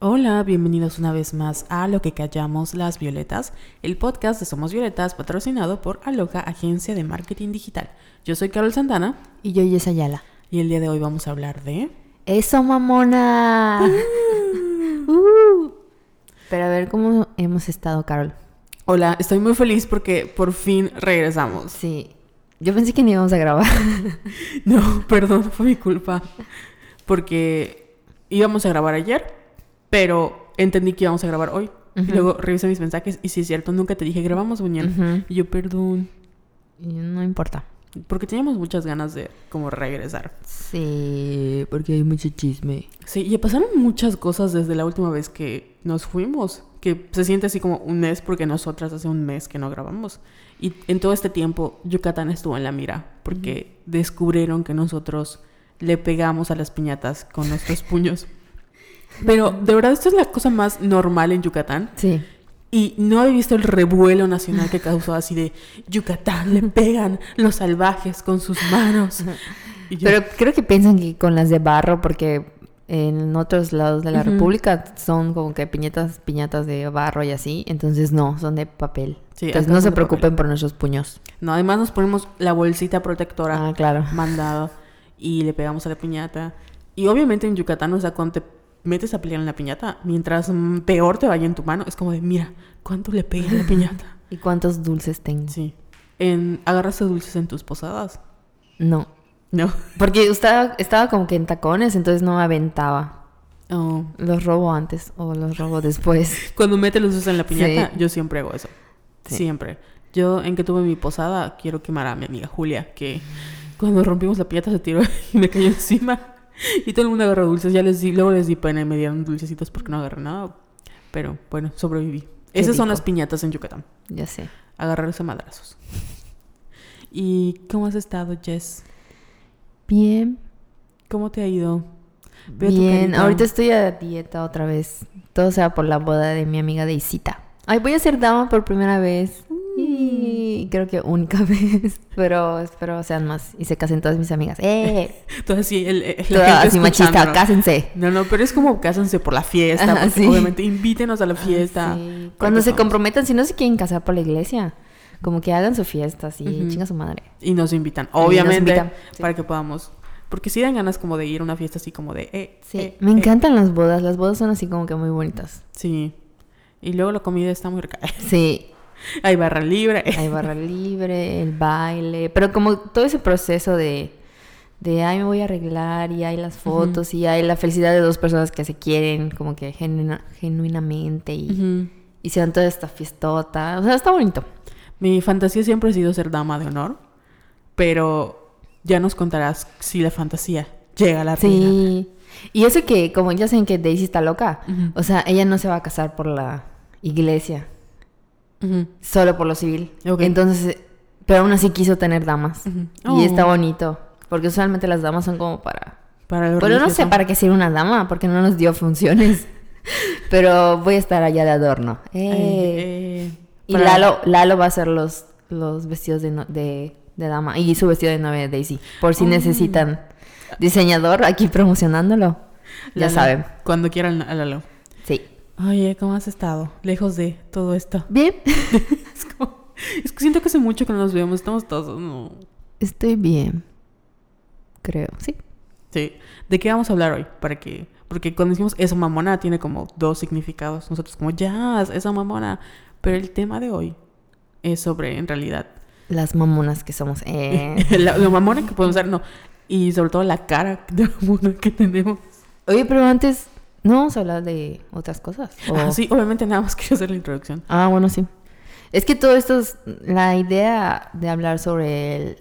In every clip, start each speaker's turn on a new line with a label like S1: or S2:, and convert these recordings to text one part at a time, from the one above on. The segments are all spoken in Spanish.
S1: Hola, bienvenidos una vez más a Lo que callamos las violetas, el podcast de Somos Violetas patrocinado por Aloha Agencia de Marketing Digital. Yo soy Carol Santana
S2: Y yo, Yes Ayala.
S1: y el día de hoy vamos a hablar de...
S2: ¡Eso, mamona! Uh. Pero a ver cómo hemos estado, Carol.
S1: Hola, estoy muy feliz porque por fin regresamos.
S2: Sí. Yo pensé que ni íbamos a grabar.
S1: No, perdón, fue mi culpa. Porque íbamos a grabar ayer, pero entendí que íbamos a grabar hoy. Y
S2: Ujú.
S1: luego revisé mis mensajes y sí es cierto, nunca te dije grabamos mañana.
S2: Ujú.
S1: Y yo, perdón,
S2: Y No importa.
S1: porque teníamos muchas ganas de como regresar.
S2: Sí, porque hay mucho chisme.
S1: Sí, y pasaron muchas cosas desde la última vez que nos fuimos, que se siente así como un mes porque nosotras hace un mes que no grabamos. Y en todo este tiempo Yucatán estuvo en la mira porque descubrieron que nosotros le pegamos a las piñatas con nuestros puños. Pero de verdad esto es la cosa más normal en Yucatán
S2: Sí.
S1: y no he visto el revuelo nacional que causó así de Yucatán le pegan los salvajes con sus manos. Yo,
S2: Pero creo que piensan que con las de barro, porque en otros lados de la. República son como que piñatas, piñatas de barro y así. Entonces no, son de papel.
S1: Sí,
S2: Entonces no se preocupen por nuestros puños.
S1: no, además nos ponemos la bolsita protectora
S2: Ah, claro.
S1: mandado y le pegamos a la piñata. Y obviamente en Yucatán, cuando te metes a pelear en la piñata, mientras mm, peor te vaya en tu mano, es como de, mira, ¿cuánto le pegué a la piñata?
S2: ¿Y cuántos dulces tengo?
S1: Sí. En, ¿Agarraste dulces en tus posadas?
S2: No.
S1: No.
S2: Porque estaba, estaba como que en tacones, entonces no me aventaba.
S1: Oh.
S2: Los robo antes o los robo después.
S1: Cuando metes los dulces en la piñata,
S2: Sí.
S1: yo siempre hago eso.
S2: Sí.
S1: Siempre. Yo, en que tuve mi posada, quiero quemar a mi amiga Julia, que cuando rompimos la piñata se tiró y me cayó encima. Y todo el mundo agarró dulces. Ya les di, luego les di pena y me dieron dulcecitos porque no agarré nada. Pero bueno, sobreviví. Esas son las piñatas en Yucatán.
S2: Ya sé.
S1: Agarrarse a madrazos. ¿Y cómo has estado, Jess?
S2: Bien.
S1: ¿Cómo te ha ido? Veo
S2: Bien. Ahorita estoy a dieta otra vez. Todo sea por la boda de mi amiga Deisita. Ay, voy a ser dama por primera vez. Y creo que única vez. Pero espero sean más. Y se casen todas mis amigas. ¡Eh!
S1: Todo así, el, el- la
S2: Toda
S1: gente
S2: así machista. Cásense.
S1: No, no, pero es como cásense por la fiesta.
S2: Ajá,
S1: porque
S2: sí.
S1: Obviamente, invítenos a la fiesta.
S2: Sí. Cuando se
S1: somos-
S2: comprometan, si no se quieren casar por la iglesia, como que hagan su fiesta así,
S1: Ujú.
S2: chinga su madre.
S1: Y nos invitan,
S2: nos
S1: obviamente,
S2: invitan, sí.
S1: para que podamos. Porque si dan ganas como de ir a una fiesta así como de. Eh,
S2: Sí,
S1: eh,
S2: me
S1: eh.
S2: encantan las bodas. Las bodas son así como que muy bonitas.
S1: Sí. Y luego la comida está muy rica.
S2: Sí,
S1: Hay barra libre.
S2: hay barra libre, el baile, pero como todo ese proceso de, de ay, me voy a arreglar y hay las fotos y hay la felicidad de dos personas que se quieren como que genuina- genuinamente y, y se dan toda esta fiestota. O sea, está bonito.
S1: Mi fantasía siempre ha sido ser dama de honor. Pero ya nos contarás si la fantasía llega a la realidad.
S2: Sí. Y eso que, como ya saben que Daisy está loca, o sea, ella no se va a casar por la iglesia, Solo por lo civil. Entonces, pero aún así quiso tener damas. Y está
S1: Oh.
S2: bonito, porque usualmente las damas son como para...
S1: Para lo
S2: Pero no sé para qué sirve una dama, porque no nos dio funciones. Pero voy a estar allá de adorno.
S1: Ay,
S2: Eh.
S1: eh,
S2: Y
S1: para-
S2: Lalo, Lalo va a hacer los, los vestidos de, no- de, de dama y su vestido de novia de Daisy. Por si
S1: Oh.
S2: necesitan diseñador aquí promocionándolo. Ya saben.
S1: Cuando quieran a Lalo. Oye, ¿cómo has estado? Lejos de todo esto.
S2: Bien.
S1: Es, como- es que siento que hace mucho que no nos vemos. Estamos todos. no.
S2: Estoy bien. Creo, sí.
S1: Sí. ¿De qué vamos a hablar hoy? Para que. Porque cuando decimos esa mamona tiene como dos significados. Nosotros como jazz, esa mamona. Pero el tema de hoy es sobre, en realidad,
S2: Las mamonas que somos. Eh.
S1: la, lo mamona que podemos ser, no. Y sobre todo la cara de mamona que tenemos.
S2: Oye, pero antes no vamos a hablar de otras cosas. ¿o?
S1: Ah, sí, obviamente nada más quería hacer la introducción.
S2: Ah, bueno, sí. Es que todo esto es la idea de hablar sobre el-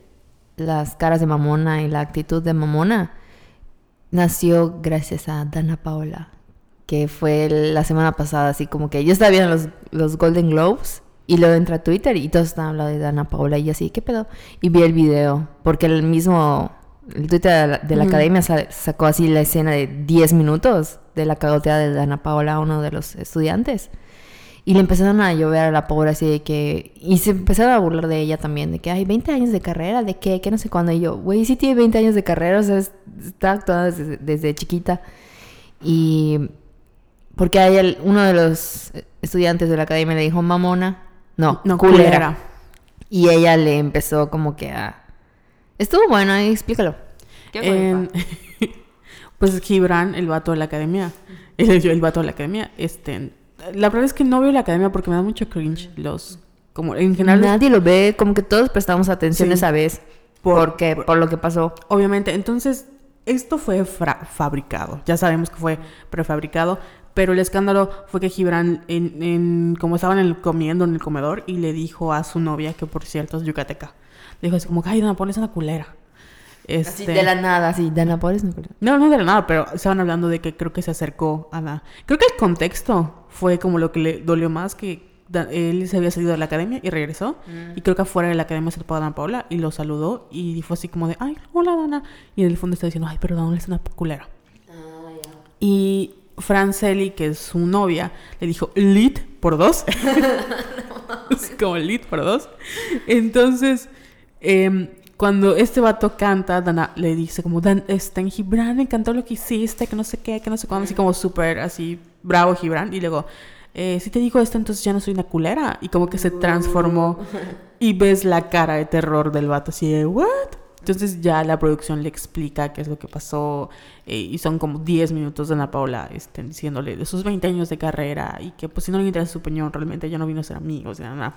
S2: las caras de mamona y la actitud de mamona nació gracias a Dana Paola, que fue la semana pasada, así como que yo estaba viendo los, los Golden Globes y luego entré a Twitter y todos estaban hablando de Dana Paola y yo así, ¿qué pedo? Y vi el video, porque el mismo, el Twitter de la, de la academia sa- sacó así la escena de 10 minutos de la cagoteada de Dana Paola a uno de los estudiantes. Y le empezaron a llover a la pobre así de que... Y se empezaron a burlar de ella también, de que hay 20 años de carrera, de qué, que no sé cuándo. Y yo, güey, sí tiene 20 años de carrera, o sea, es- está actuando desde, desde chiquita. Y porque hay el- uno de los estudiantes de la academia le dijo mamona. No,
S1: No,
S2: culera.
S1: culera.
S2: Y ella le empezó como que a... Estuvo bueno, ahí explícalo.
S1: En- pues Gibran, el vato de la academia, el, el vato de la academia, este, la verdad es que no veo la academia porque me da mucho cringe los, como en general,
S2: Nadie lo ve, como que todos prestamos atención
S1: Sí.
S2: esa vez.
S1: Por-
S2: porque, por lo que pasó.
S1: obviamente, entonces esto fue fabricado, ya sabemos que fue prefabricado, pero el escándalo fue que Gibran, en, en- como estaban en el- comiendo en el comedor, y le dijo a su novia, que por cierto es yucateca, dijo así como, ay, Dana, pones una culera.
S2: Así
S1: Este,
S2: de la nada, así. Dana Paola es una culera.
S1: No, no de la nada, pero estaban hablando de que creo que se acercó a la... Creo que el contexto fue como lo que le dolió más, que él se había salido de la academia y regresó. Y creo que afuera de la academia se topó a Dana Paola y lo saludó y fue así como de, ay, hola Dana. Y en el fondo está diciendo, ay, perdón, es una culera. Y Franceli, que es su novia, le dijo, lit por dos. es como lit por dos. Entonces, em, cuando este vato canta, Dana le dice como, Dan, este, en Gibran, me encantó lo que hiciste, que no sé qué, que no sé cuándo, así como súper así, bravo Gibran. Y luego, eh, si te digo esto, entonces ya no soy una culera. Y como que se transformó. Y ves la cara de terror del vato así de, ¿what? Entonces ya la producción le explica qué es lo que pasó eh, y son como 10 minutos de Ana Paula este, diciéndole de sus 20 años de carrera y que pues si no le interesa su opinión realmente ya no vino a ser amigos, nada, nada.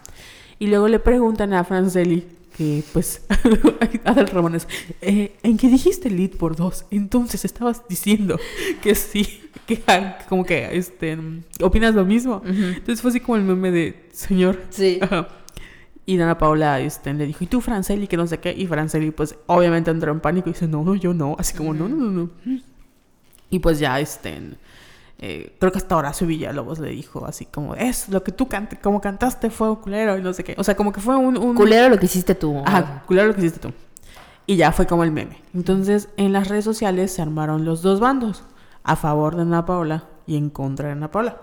S1: Y luego le preguntan a Franceli que pues Adal Ramones, eh, ¿en qué dijiste lead por dos? Entonces estabas diciendo que sí, que como que este, opinas lo mismo. Entonces fue así como el meme de señor.
S2: Sí.
S1: Ajá. Y Dana Paula este, le dijo, ¿y tú, Franceli? Que no sé qué. Y Franceli, pues, obviamente entró en pánico y dice, no, no, yo no. Así como, no, no, no, no. Y pues ya, este, eh, creo que hasta Horacio Villalobos le dijo así como, es lo que tú cante, como cantaste fue culero y no sé qué. O sea, como que fue un... un
S2: Culero lo que hiciste tú.
S1: Ajá, culero lo que hiciste tú. Y ya fue como el meme. Entonces, en las redes sociales se armaron los dos bandos. A favor de Ana Paula y en contra de Ana Paula.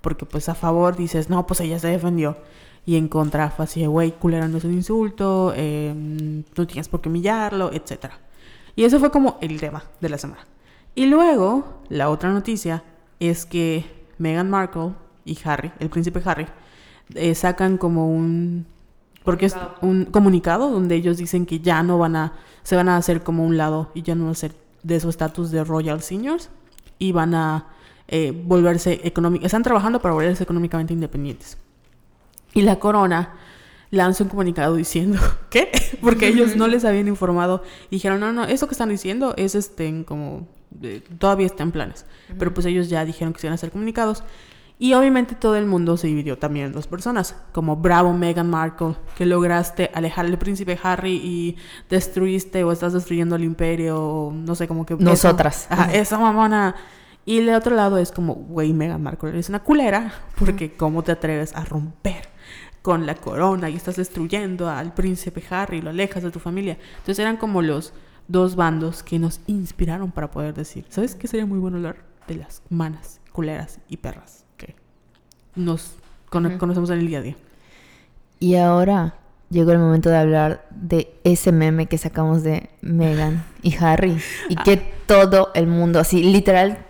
S1: Porque pues a favor dices, no, pues ella se defendió. Y en contra fue así, güey, culera no es un insulto, eh, no tienes por qué humillarlo, etc. Y eso fue como el tema de la semana. Y luego, la otra noticia es que Meghan Markle y Harry, el príncipe Harry, eh, sacan como un porque es un comunicado donde ellos dicen que ya no van a se van a hacer como un lado y ya no van a ser de su estatus de royal seniors y van a eh, volverse económicos están trabajando para volverse económicamente independientes. Y la corona lanza un comunicado diciendo ¿qué? porque ellos no les habían informado. Y dijeron no no eso que están diciendo es este como eh, todavía está en planes pero pues ellos ya dijeron que se iban a hacer comunicados. Y obviamente todo el mundo se dividió también en dos personas, como bravo Meghan Markle, que lograste alejar al príncipe Harry y destruiste o estás destruyendo el imperio, o no sé, como que...
S2: Nosotras.
S1: Ajá, esa mamona. Y el otro lado es como, güey, Meghan Markle, eres una culera, porque cómo te atreves a romper con la corona y estás destruyendo al príncipe Harry lo alejas de tu familia. Entonces eran como los dos bandos que nos inspiraron para poder decir, ¿sabes qué sería muy bueno hablar? De las manas culeras y perras que nos cono- conocemos en el día a día.
S2: Y ahora llegó el momento de hablar de ese meme que sacamos de Meghan y Harry. Y que todo el mundo, así, literal,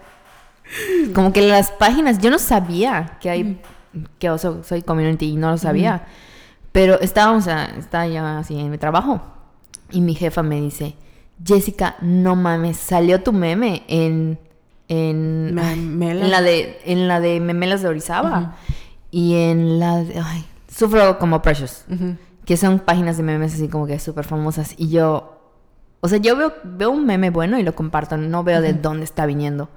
S2: como que las páginas, yo no sabía que hay, que yo soy, community y no lo sabía. Pero estábamos, estaba ya así en mi trabajo. Y mi jefa me dice, Jessica, no mames, salió tu meme en... En, en la de en la de Memelas de Orizaba y en la de ay, Sufro como Precious que son páginas de memes así como que súper famosas. Y yo, o sea, yo veo, veo un meme bueno y lo comparto, no veo de dónde está viniendo.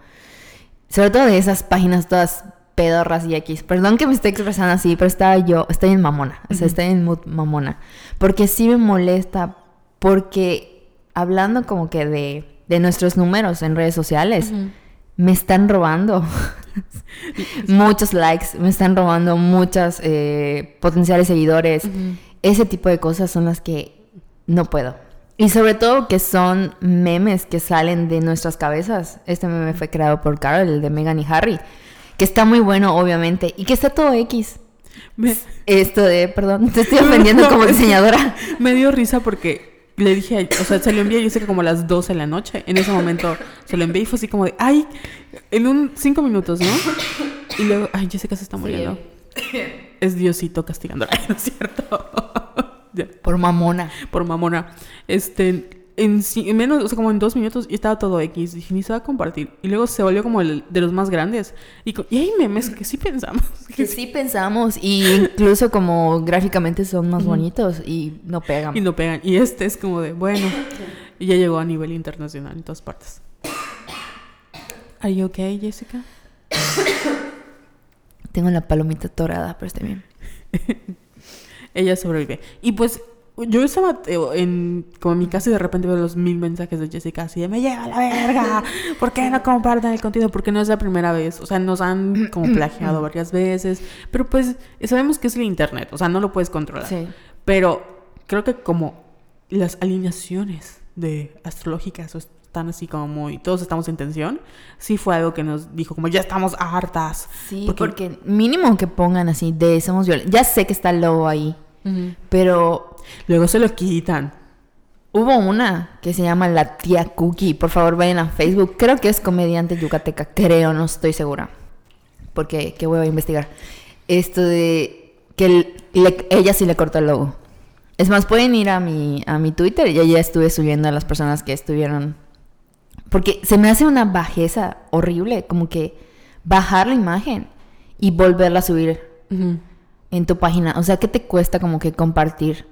S2: Sobre todo de esas páginas todas pedorras y X. Perdón que me esté expresando así, pero estaba yo, estoy en mamona, o sea, estoy en mood mamona. Porque sí me molesta, porque hablando como que de, de nuestros números en redes sociales, me están robando muchos likes, me están robando muchas eh, potenciales seguidores. Ese tipo de cosas son las que no puedo. Y sobre todo que son memes que salen de nuestras cabezas. Este meme fue creado por Carol, el de Megan y Harry. Que está muy bueno, obviamente. Y que está todo X.
S1: Me,
S2: Esto de, perdón, te estoy ofendiendo como diseñadora.
S1: me dio risa porque le dije, a- o sea, se lo envié, yo sé que como a las 12 de la noche. En ese momento se lo envié y fue así como de, ay, en un cinco minutos, ¿no? Y luego, ay, Jessica se está muriendo. Es Diosito castigando. No es cierto.
S2: Por mamona.
S1: Por mamona. Este, en, menos, o sea, como en dos minutos y estaba todo X. Dije, ni se va a compartir. Y luego se volvió como el de los más grandes. Y, y hay memes que sí pensamos.
S2: Que sí pensamos, y incluso como gráficamente son más bonitos y no pegan.
S1: Y no pegan. Y este es como de, bueno. Y ya llegó a nivel internacional en todas partes. ¿Are you okay, Jessica?
S2: Tengo la palomita torada, pero está bien.
S1: Ella sobrevive. Y pues yo estaba eh, en como en mi casa y de repente veo los mil mensajes de Jessica así de me lleva la verga. ¿Por qué no comparten el contenido? Porque no es la primera vez. O sea, nos han como plagiado varias veces. Pero pues sabemos que es el internet. O sea, no lo puedes controlar.
S2: Sí.
S1: Pero creo que como las alineaciones de astrológicas están así como muy todos estamos en tensión, sí fue algo que nos dijo como ya estamos hartas.
S2: Sí,
S1: Porque-
S2: porque, mínimo que pongan así de somos violentos. Ya sé que está el lobo ahí, pero
S1: Luego se lo quitan.
S2: hubo una que se llama La Tía Cookie. Por favor, vayan a Facebook. Creo que es comediante yucateca. Creo, no estoy segura. Porque, que voy a investigar. Esto de que el- le- ella sí le cortó el logo. Es más, pueden ir a mi, a mi Twitter y ya estuve subiendo a las personas que estuvieron. Porque se me hace una bajeza horrible, como que bajar la imagen y volverla a subir
S1: Ujú.
S2: En tu página. O sea, ¿qué te cuesta como que compartir?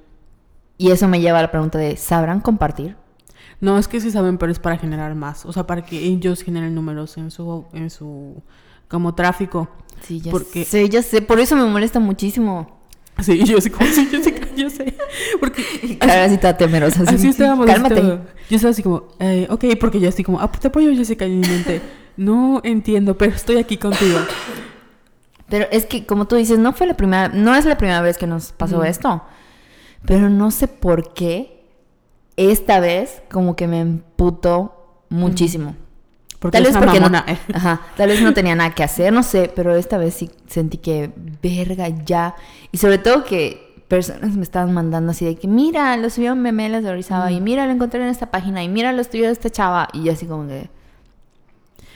S2: Y eso me lleva a la pregunta de, ¿sabrán compartir?
S1: No, es que sí saben, pero es para generar más. O sea, para que ellos generen números en su, en su como tráfico.
S2: Sí, ya
S1: Porque-
S2: sé, ya sé. Por eso me molesta muchísimo.
S1: Sí, yo así como, sí, yo sé, yo sé. Porque
S2: Cara así toda temerosa.
S1: así estábamos. así
S2: Cálmate.
S1: todo. Yo estaba así como, eh, ok, porque yo así como, ah, te apoyo, Jessica, en mi mente, no entiendo, pero estoy aquí contigo.
S2: Pero es que, como tú dices, no fue la primera, no es la primera vez que nos pasó esto. Pero no sé por qué esta vez como que me emputó muchísimo.
S1: Porque
S2: Tal vez porque
S1: mamona,
S2: no,
S1: eh.
S2: ajá, tal vez no tenía nada que hacer, no sé, pero esta vez sí sentí que verga ya. Y sobre todo que personas me estaban mandando así de que mira, lo subió un meme de Orizaba y mira, lo encontré en esta página y mira, lo estudió esta chava y yo así como que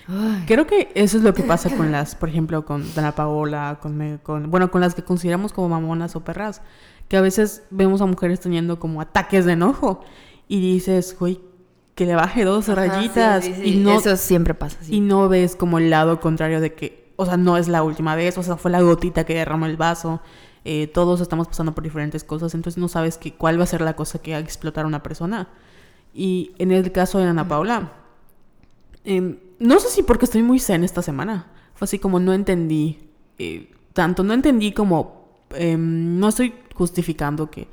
S2: ay,
S1: Creo que eso es lo que pasa con las, por ejemplo, con Dana Paola, con, bueno, con las que consideramos como mamonas o perras, que a veces vemos a mujeres teniendo como ataques de enojo y dices, güey, que le baje dos
S2: Ajá,
S1: rayitas
S2: sí, sí, sí,
S1: y no
S2: eso siempre pasa
S1: y no ves como el lado contrario de que, o sea, no es la última vez, o sea, fue la gotita que derramó el vaso. eh, todos estamos pasando por diferentes cosas, entonces no sabes que, cuál va a ser la cosa que va a explotar a una persona. Y en el caso de Ana Paula, em, no sé si porque estoy muy zen esta semana. Fue así como no entendí eh, tanto, no entendí como, em, no estoy justificando que,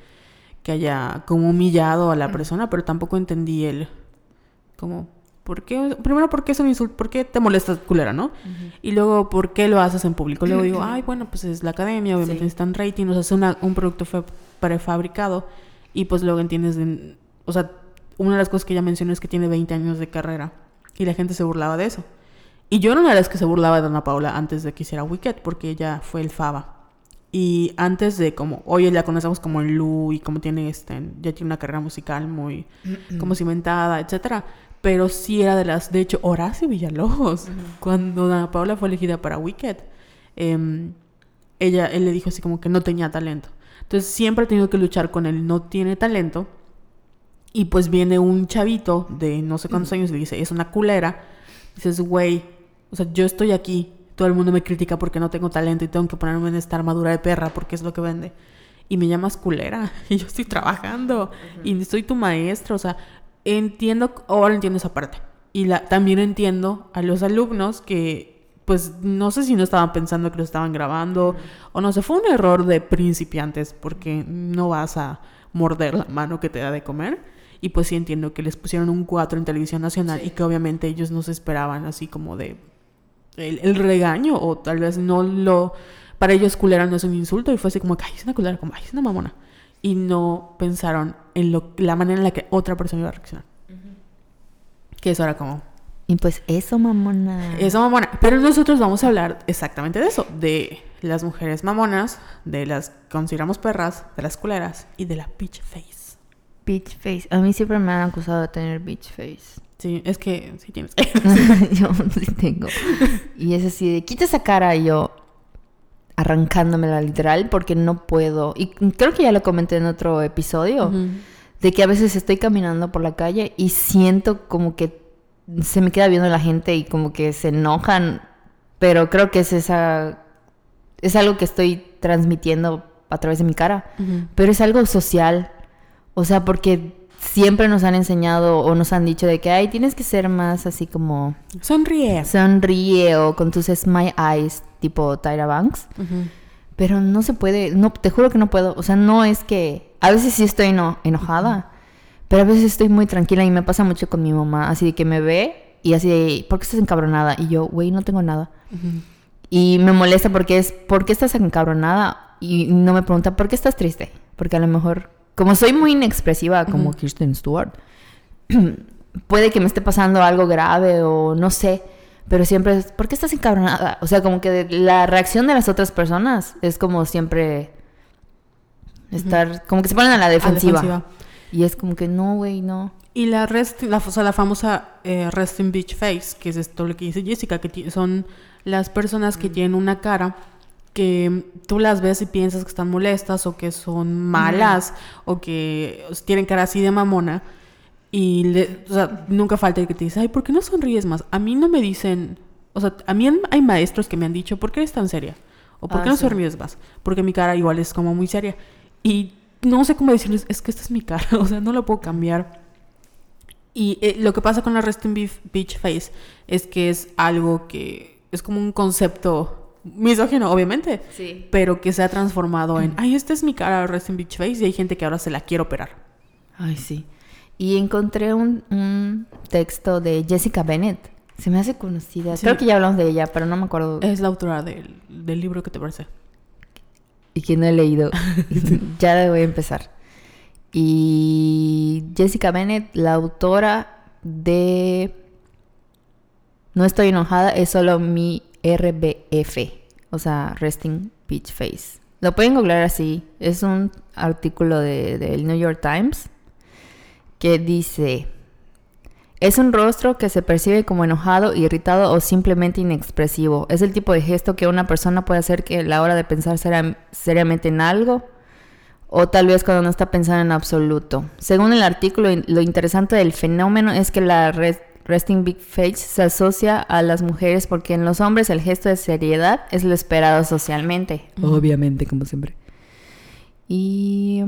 S1: que haya como humillado a la persona, pero tampoco entendí el, como, ¿por qué? Primero, ¿por qué es un insulto? ¿Por qué te molestas culera, no? Y luego, ¿por qué lo haces en público? Luego digo, ay, bueno, pues es la academia, obviamente
S2: Sí.
S1: necesitan rating, o sea, es una- un producto prefabricado. Y pues luego entiendes, de- o sea, una de las cosas que ella mencionó es que tiene 20 años de carrera. Y la gente se burlaba de eso. Y yo era una de las que se burlaba de Ana Paula antes de que hiciera Wicked, porque ella fue el Faba. Y antes de como, hoy la conocemos como el Lu y como tiene este, ya tiene una carrera musical muy como cimentada, etcétera. Pero sí era de las, de hecho, Horacio Villalobos, cuando Ana Paula fue elegida para Wicked, em, ella, él le dijo así como que no tenía talento. Entonces siempre ha tenido que luchar con él, no tiene talento. Y pues viene un chavito de no sé cuántos años y le dice, es una culera. Dices, güey, o sea, yo estoy aquí, todo el mundo me critica porque no tengo talento y tengo que ponerme en esta armadura de perra porque es lo que vende. Y me llamas culera y yo estoy trabajando y soy tu maestra, o sea, entiendo, ahora entiendo esa parte. Y la, también entiendo a los alumnos que, pues, no sé si no estaban pensando que lo estaban grabando o no sé, fue un error de principiantes porque no vas a morder la mano que te da de comer. Y pues sí entiendo que les pusieron un 4 en televisión nacional y que obviamente ellos no se esperaban así como de el, el regaño o tal vez no lo... Para ellos culera no es un insulto y fue así como que, ay, es una culera, como, ay, es una mamona. Y no pensaron en lo, la manera en la que otra persona iba a reaccionar. Que eso era como,
S2: Y pues eso, mamona.
S1: eso mamona. Pero nosotros vamos a hablar exactamente de eso, de las mujeres mamonas, de las que consideramos perras, de las culeras y de la bitch face.
S2: Beach face. A mí siempre me han acusado de tener beach face.
S1: Sí, es que sí tienes.
S2: yo sí tengo. Y es así de, quita esa cara y yo arrancándomela literal porque no puedo. Y creo que ya lo comenté en otro episodio. De que a veces estoy caminando por la calle y siento como que se me queda viendo la gente y como que se enojan. Pero creo que es esa. Es algo que estoy transmitiendo a través de mi cara. Pero es algo social. O sea, porque siempre nos han enseñado o nos han dicho de que, ay, tienes que ser más así como
S1: Sonríe.
S2: sonríe o con tus smile eyes, tipo Tyra Banks. Pero no se puede, no, te juro que no puedo. O sea, no es que. A veces sí estoy eno- enojada, pero a veces estoy muy tranquila y me pasa mucho con mi mamá. Así de que me ve y así de, ¿por qué estás encabronada? Y yo, güey, no tengo nada. Y me molesta porque es, ¿por qué estás encabronada? Y no me pregunta, ¿por qué estás triste? Porque a lo mejor, como soy muy inexpresiva, como. Kirsten Stewart, puede que me esté pasando algo grave o no sé. Pero siempre es, ¿por qué estás encabronada? O sea, como que la reacción de las otras personas es como siempre estar, como que se ponen a la
S1: A
S2: defensiva. Y es como que no, güey, no.
S1: Y la, rest, la, o sea, la famosa eh, resting beach face, que es esto lo que dice Jessica, que son las personas que tienen una cara que tú las ves y piensas que están molestas o que son malas o que tienen cara así de mamona. Y le- o sea, nunca falta el que te dice, ay, ¿por qué no sonríes más? A mí no me dicen, o sea, a mí hay maestros que me han dicho, ¿por qué eres tan seria? ¿O por
S2: Ah,
S1: qué no
S2: sí.
S1: sonríes más? Porque mi cara igual es como muy seria. Y no sé cómo decirles, es que esta es mi cara, o sea, no la puedo cambiar. Y eh, lo que pasa con la resting beach face es que es algo que es como un concepto misógino, obviamente,
S2: Sí.
S1: pero que se ha transformado en, ay, esta es mi cara resting beach face y hay gente que ahora se la quiere operar.
S2: Ay, sí. Y encontré un, un texto de Jessica Bennett. Se me hace conocida.
S1: Sí.
S2: Creo que ya hablamos de ella, pero no me acuerdo.
S1: Es la autora del, del libro que te parece.
S2: Y que no he leído. ya le voy a empezar. Y Jessica Bennett, la autora de No estoy enojada, es solo mi RBF. O sea, Resting Beach Face. Lo pueden googlear así. Es un artículo de- del New York Times que dice... Es un rostro que se percibe como enojado, irritado o simplemente inexpresivo. Es el tipo de gesto que una persona puede hacer que a la hora de pensar seria- seriamente en algo o tal vez cuando no está pensando en absoluto. Según el artículo, lo interesante del fenómeno es que la res- resting big face se asocia a las mujeres porque en los hombres el gesto de seriedad es lo esperado socialmente. Obviamente, como siempre. Y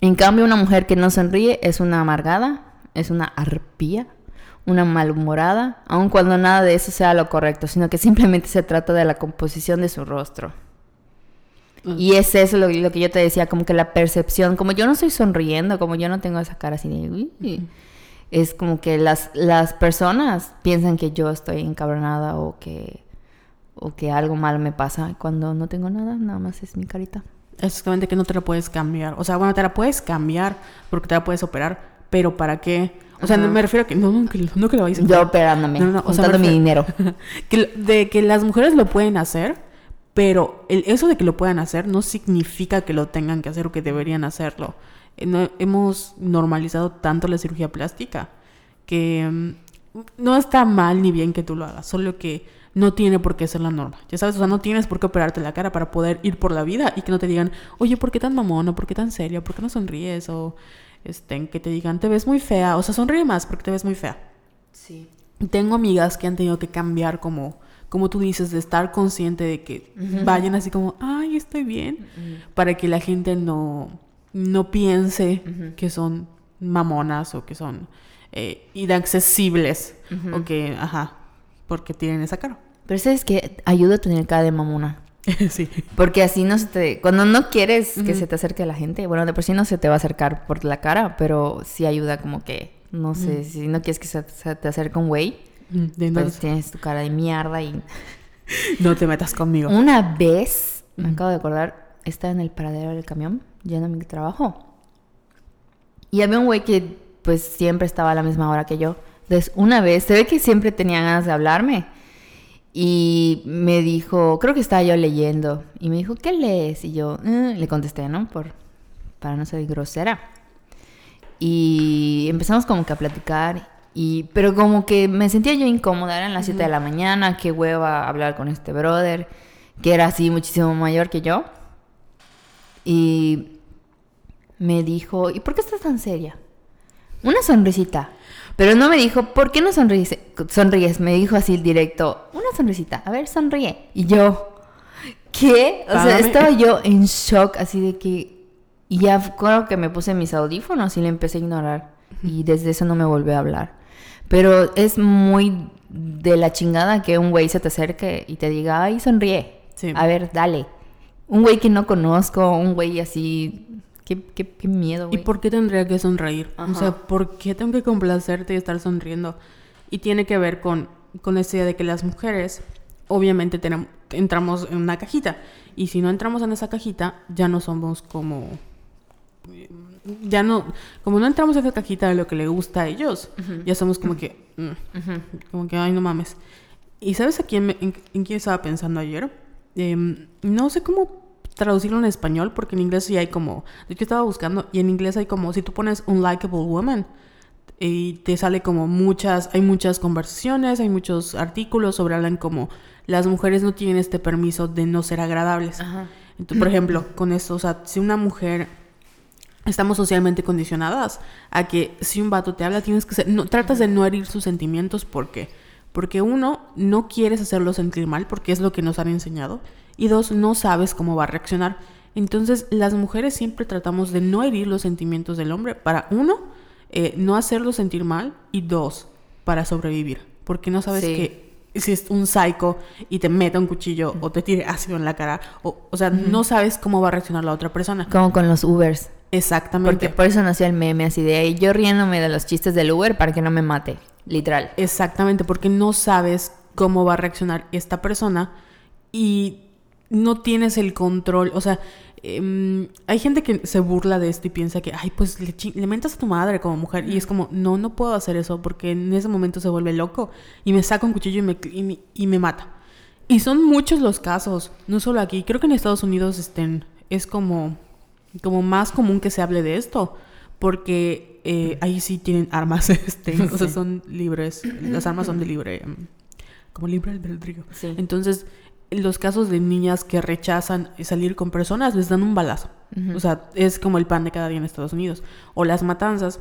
S2: en cambio, una mujer que no sonríe es una amargada, es una arpía, una malhumorada, aun cuando nada de eso sea lo correcto, sino que simplemente se trata de la composición de su rostro. Y es eso lo, lo que yo te decía, como que la percepción, como yo no estoy sonriendo, como yo no tengo esa cara así de... "Uy", Es como que las, las personas piensan que yo estoy encabronada o que, o que algo mal me pasa cuando no tengo nada, nada más es mi carita.
S1: Exactamente que no te la puedes cambiar. O sea, bueno, te la puedes cambiar porque te la puedes operar, pero ¿para qué? O sea, no
S2: Ajá.
S1: me refiero a que no, no, que, no que lo vayas a
S2: Yo operándome,
S1: No, no, no, o sea, me
S2: mi
S1: refiero-
S2: dinero.
S1: que, de que las mujeres lo pueden hacer, pero el, eso de que lo puedan hacer no significa que lo tengan que hacer o que deberían hacerlo. No- hemos normalizado tanto la cirugía plástica que mm, no está mal ni bien que tú lo hagas, solo que no tiene por qué ser la norma. Ya sabes, o sea, no tienes por qué operarte la cara para poder ir por la vida y que no te digan, oye, ¿por qué tan mamona? ¿Por qué tan seria? ¿Por qué no sonríes? O este, que te digan, te ves muy fea. O sea, sonríe más porque te ves muy fea.
S2: Sí.
S1: Tengo amigas que han tenido que cambiar como, como tú dices, de estar consciente de que vayan así como, ay, estoy bien, para que la gente no, no piense que son mamonas o que son eh, inaccesibles o que, ajá, porque tienen esa cara.
S2: Pero sabes que ayuda a tener cara de mamona.
S1: sí.
S2: Porque así no se te... Cuando no quieres que se te acerque la gente, bueno, de por sí no se te va a acercar por la cara, pero sí ayuda como que, no sé, si no quieres que se, se te acerque un güey,
S1: De
S2: pues tienes tu cara de mierda y...
S1: no te metas conmigo.
S2: Una vez, me acabo de acordar, estaba en el paradero del camión, yendo a mi trabajo. Y había un güey que pues siempre estaba a la misma hora que yo. Entonces, una vez, se ve que siempre tenía ganas de hablarme. Y me dijo, creo que estaba yo leyendo. Y me dijo, ¿qué lees? Y yo "Eh", le contesté, ¿no? Por, para no ser grosera. Y empezamos como que a platicar. Y, pero como que me sentía yo incómoda, eran las 7 de la mañana, qué hueva hablar con este brother, que era así muchísimo mayor que yo. Y me dijo, ¿y por qué estás tan seria? Una sonrisita. Pero no me dijo, ¿por qué no sonríes? sonríes? Me dijo así directo, una sonrisita, a ver, sonríe. Y yo, ¿qué? O sea, estaba yo en shock, así de que... Y ya creo que me puse mis audífonos y le empecé a ignorar. Y desde eso no me volvió a hablar. Pero es muy de la chingada que un güey se te acerque y te diga, ay, sonríe. A ver, dale. Un güey que no conozco, un güey así Qué, qué, qué, miedo,
S1: güey. ¿Y por qué tendría que sonreír? O sea, ¿por qué tengo que complacerte y estar sonriendo? Y tiene que ver con, con esa idea de que las mujeres, obviamente, tenemos, entramos en una cajita. Y si no entramos en esa cajita, ya no somos como... Ya no... Como no entramos en esa cajita de lo que le gusta a ellos, ya somos como que... Mm, como que, ay, no mames. ¿Y sabes a quién en, quién estaba pensando ayer? Em, no sé cómo traducirlo en español, porque en inglés sí hay como, yo estaba buscando, y en inglés hay como, si tú pones un likable woman, y te sale como muchas, hay muchas conversaciones, hay muchos artículos sobre hablan como las mujeres no tienen este permiso de no ser agradables. Entonces, por ejemplo, con eso, o sea, si una mujer estamos socialmente condicionadas a que si un vato te habla tienes que ser, no tratas de no herir sus sentimientos porque porque uno no quieres hacerlo sentir mal porque es lo que nos han enseñado y dos, no sabes cómo va a reaccionar. Entonces, las mujeres siempre tratamos de no herir los sentimientos del hombre para, uno, eh, no hacerlo sentir mal y dos, para sobrevivir. Porque no sabes que si es un psycho y te meta un cuchillo o te tire ácido en la cara, o, o sea, no sabes cómo va a reaccionar la otra persona.
S2: Como con los Ubers.
S1: Exactamente.
S2: Porque por eso nació el meme así de ahí, yo riéndome de los chistes del Uber para que no me mate, literal.
S1: Exactamente, porque no sabes cómo va a reaccionar esta persona y no tienes el control, o sea, em, hay gente que se burla de esto y piensa que, ay, pues le, le, mentas a tu madre como mujer. Y es como, no, no puedo hacer eso porque en ese momento se vuelve loco y me saca un cuchillo y me, y me, mata. Y son muchos los casos, no solo aquí. Creo que en Estados Unidos estén, es como, como más común que se hable de esto porque eh, ahí sí tienen armas, este, o sea, son libres, las armas son de libre, em, como libre albedrío. Sí. Entonces, los casos de niñas que rechazan salir con personas les dan un balazo. O sea, es como el pan de cada día en Estados Unidos. O las matanzas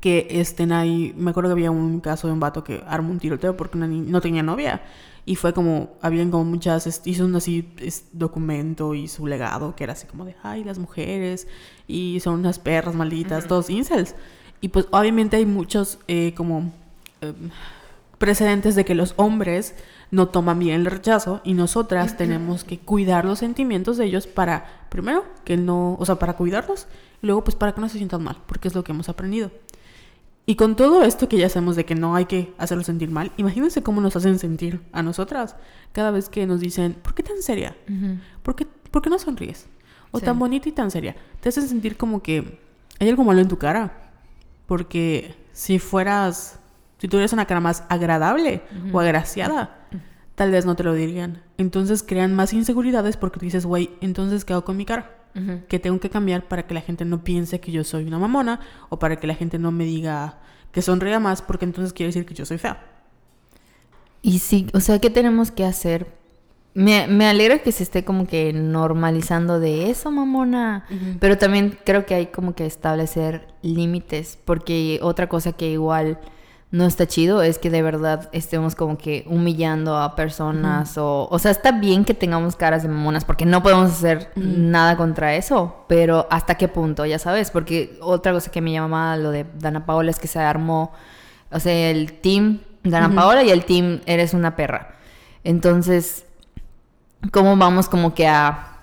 S1: que estén ahí. Me acuerdo que había un caso de un vato que armó un tiroteo porque una no tenía novia. Y fue como, habían como muchas, hizo un así documento y su legado que era así como de, ay, las mujeres y son unas perras malditas, todos incels. Y pues obviamente hay muchos eh, como em, precedentes de que los hombres no toman bien el rechazo y nosotras tenemos que cuidar los sentimientos de ellos para, primero, que no, o sea, para cuidarlos y luego pues para que no se sientan mal, porque es lo que hemos aprendido. Y con todo esto que ya sabemos de que no hay que hacerlos sentir mal, imagínense cómo nos hacen sentir a nosotras cada vez que nos dicen, ¿por qué tan seria? ¿Por, qué, no sonríes? O tan bonita y tan seria. Te hacen sentir como que hay algo malo en tu cara. Porque si fueras si tuvieras una cara más agradable o agraciada, tal vez no te lo dirían. Entonces crean más inseguridades porque tú dices, güey, entonces ¿qué hago con mi cara? Que tengo que cambiar para que la gente no piense que yo soy una mamona o para que la gente no me diga que sonría más porque entonces quiere decir que yo soy fea.
S2: Y sí, o sea, ¿qué tenemos que hacer? Me, me alegra que se esté como que normalizando de eso, mamona. Pero también creo que hay como que establecer límites. Porque otra cosa que igual no está chido es que de verdad estemos como que humillando a personas o o sea está bien que tengamos caras de mamonas porque no podemos hacer nada contra eso pero hasta qué punto ya sabes porque otra cosa que me llama lo de Dana Paola es que se armó o sea el team Dana Paola y el team eres una perra. Entonces cómo vamos como que a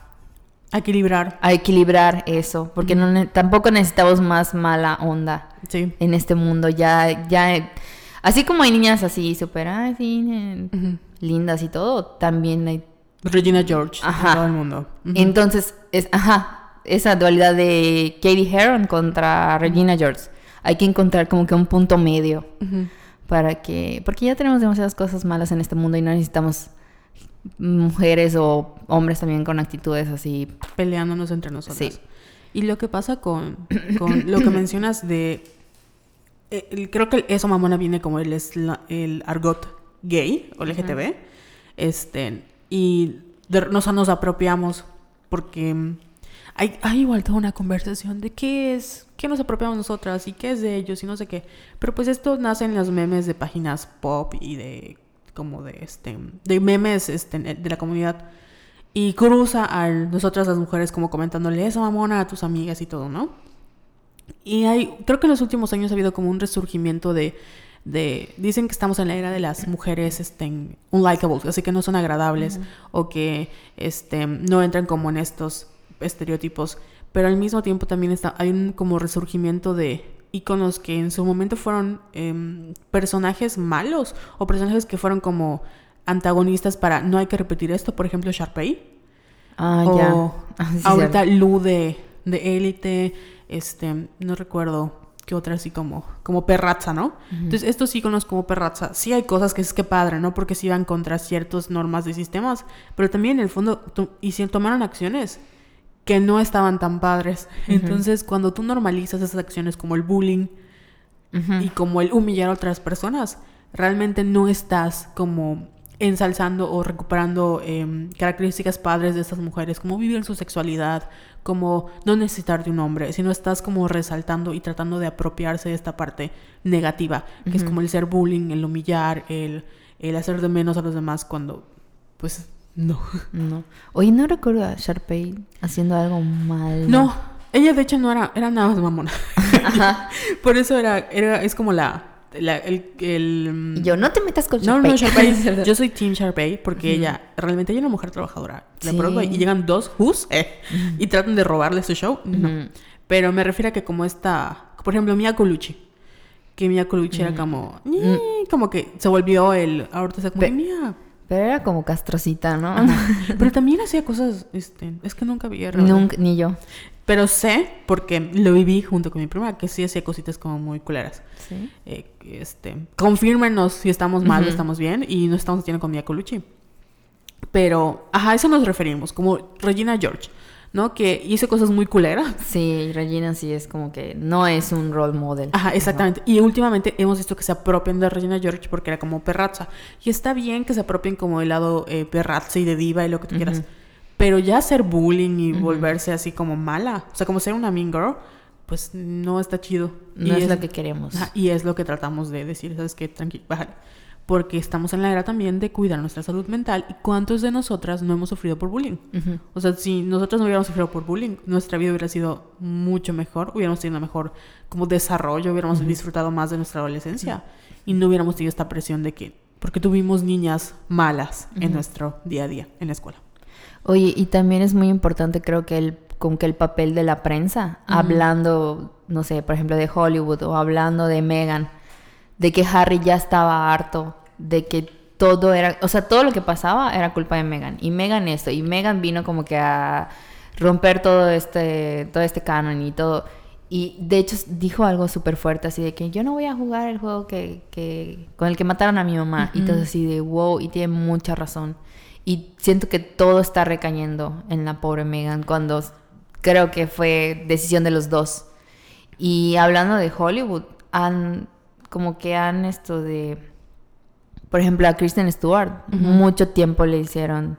S1: a equilibrar.
S2: A equilibrar eso, porque no, tampoco necesitamos más mala onda en este mundo. Ya, ya, así como hay niñas así súper, así, lindas y todo, también hay...
S1: Regina George, ajá. todo el mundo.
S2: Entonces, es, ajá, esa dualidad de Katie Heron contra Regina George. Hay que encontrar como que un punto medio para que, porque ya tenemos demasiadas cosas malas en este mundo y no necesitamos mujeres o hombres también con actitudes así.
S1: Peleándonos entre nosotros. Sí. Y lo que pasa con, con lo que mencionas de eh, el- creo que eso mamona viene como el, el argot gay o LGTB. Este, y de- nos, nos apropiamos porque hay, hay igual toda una conversación de qué es, qué nos apropiamos nosotras y qué es de ellos y no sé qué. Pero pues esto nace en los memes de páginas pop y de como de este de memes este, de la comunidad. Y cruza a nosotras las mujeres como comentándole esa mamona a tus amigas y todo, ¿no? Y hay, creo que en los últimos años ha habido como un resurgimiento de, de dicen que estamos en la era de las mujeres este, unlikables, así que no son agradables o que este, no entran como en estos estereotipos, pero al mismo tiempo también está, hay un como resurgimiento de íconos que en su momento fueron em, personajes malos o personajes que fueron como antagonistas para no hay que repetir esto, por ejemplo Sharpay.
S2: Ah,
S1: O
S2: ya. Ah, sí,
S1: ahorita
S2: cierto.
S1: Lu de, de Élite, este, no recuerdo qué otra así como, como Perrazza, ¿no? Entonces, estos íconos como Perrazza, sí hay cosas que es que padre, ¿no? Porque sí van contra ciertas normas de sistemas, pero también en el fondo to- hicieron, tomaron acciones que no estaban tan padres. Entonces, cuando tú normalizas esas acciones como el bullying y como el humillar a otras personas, realmente no estás como ensalzando o recuperando em, características padres de estas mujeres, como vivir su sexualidad, como no necesitar de un hombre, sino estás como resaltando y tratando de apropiarse de esta parte negativa, que es como el ser bullying, el humillar, el, el hacer de menos a los demás cuando, pues, no.
S2: No. Oye, no recuerdo a Sharpay haciendo algo mal.
S1: No, ella de hecho no era, era nada más mamona.
S2: Ajá.
S1: Por eso era, era, es como la, la- el, el,
S2: Y yo, no te metas con
S1: No,
S2: Sharpay.
S1: no, Sharpay. Yo soy Team Sharpay porque ella, realmente ella es una mujer trabajadora. De
S2: Sí.
S1: y llegan dos Who's eh, y tratan de robarle su show. No. Pero me refiero a que como esta, por ejemplo, Mia Colucci. Que Mia Colucci era como, "Ñe", como que se volvió el, ahorita se como, Mia.
S2: Pero era como castrocita, ¿no?
S1: Pero también hacía cosas, este, es que nunca vi.
S2: Nunca, ni yo.
S1: Pero sé, porque lo viví junto con mi prima, que sí hacía cositas como muy culeras.
S2: Sí.
S1: Eh, este, confírmenos si estamos mal o
S2: Ujú.
S1: estamos bien y no estamos haciendo con Mia Colucci. Pero, ajá, a eso nos referimos, como Regina George, ¿no? Que hizo cosas muy culeras.
S2: Sí, Regina sí es como que no es un role model.
S1: Ajá, exactamente. Y últimamente hemos visto que se apropian de Regina George porque era como perrazza. Y está bien que se apropien como el lado eh, y de diva y lo que tú quieras. Pero ya hacer bullying y volverse así como mala, o sea, como ser una mean girl, pues no está chido.
S2: No
S1: Y
S2: es, lo que queremos.
S1: Ajá, y es lo que tratamos de decir, ¿sabes qué? Tranquilo, bájale. Porque estamos en la era también de cuidar nuestra salud mental. ¿Y cuántos de nosotras no hemos sufrido por bullying? O sea, si nosotros no hubiéramos sufrido por bullying, nuestra vida hubiera sido mucho mejor, hubiéramos tenido mejor como desarrollo, hubiéramos disfrutado más de nuestra adolescencia y no hubiéramos tenido esta presión de que, porque tuvimos niñas malas en nuestro día a día en la escuela.
S2: Oye, y también es muy importante, creo que el, como que el papel de la prensa, hablando, no sé, por ejemplo, de Hollywood o hablando de Meghan, de que Harry ya estaba harto, de que todo era, o sea, todo lo que pasaba era culpa de Meghan. Y Meghan esto, y Meghan vino como que a romper todo este, todo este canon y todo. Y de hecho dijo algo súper fuerte, así de que yo no voy a jugar el juego que, que, con el que mataron a mi mamá. Y todo así de wow, y tiene mucha razón. Y siento que todo está recayendo en la pobre Megan cuando creo que fue decisión de los dos. Y hablando de Hollywood, han como que han esto de, por ejemplo, a Kristen Stewart, mucho tiempo le hicieron,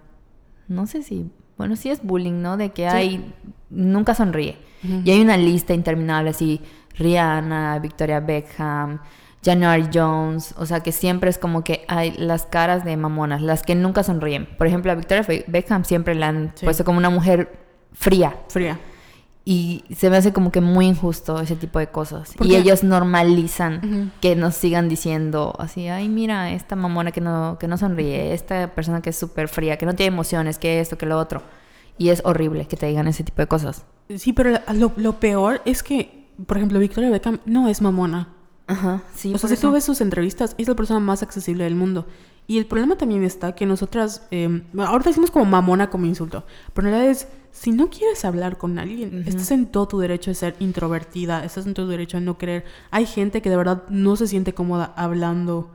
S2: no sé si, bueno, sí es bullying, ¿no? De que
S1: Sí.
S2: hay, nunca sonríe. Y hay una lista interminable así, Rihanna, Victoria Beckham, January Jones, o sea que siempre es como que hay las caras de mamonas, las que nunca sonríen. Por ejemplo, a Victoria Beckham siempre la han
S1: Sí.
S2: puesto como una mujer fría
S1: Fría.
S2: Y se me hace como que muy injusto ese tipo de cosas.
S1: ¿Por
S2: Y ellos normalizan
S1: Ujú.
S2: que nos sigan diciendo así, ay mira, esta mamona que no, que no sonríe, esta persona que es súper fría, que no tiene emociones, que esto, que lo otro. Y es horrible que te digan ese tipo de cosas.
S1: Sí, pero lo, lo peor es que, por ejemplo, Victoria Beckham no es mamona.
S2: Ajá, sí.
S1: o sea, si tú ves sus entrevistas, es la persona más accesible del mundo. Y el problema también está que nosotras, eh, ahorita decimos como mamona como insulto, pero en realidad es, si no quieres hablar con alguien, estás en todo tu derecho de ser introvertida, estás en todo tu derecho de no querer. Hay gente que de verdad no se siente cómoda hablando,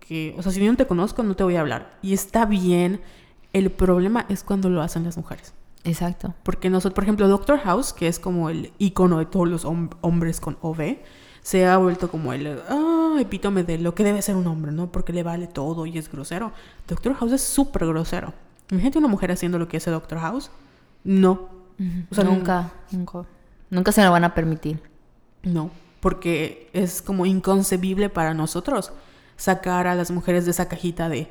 S1: que, o sea, si yo no te conozco, no te voy a hablar. Y está bien, el problema es cuando lo hacen las mujeres.
S2: Exacto.
S1: Porque nosotros, por ejemplo, Doctor House, que es como el icono de todos los hom- hombres con OV, se ha vuelto como el ah, epítome de lo que debe ser un hombre, ¿no? Porque le vale todo y es grosero. Doctor House es súper grosero. Imagínate una mujer haciendo lo que hace Doctor House. No.
S2: O sea, nunca, nunca. Nunca se lo van a permitir.
S1: No, porque es como inconcebible para nosotros sacar a las mujeres de esa cajita de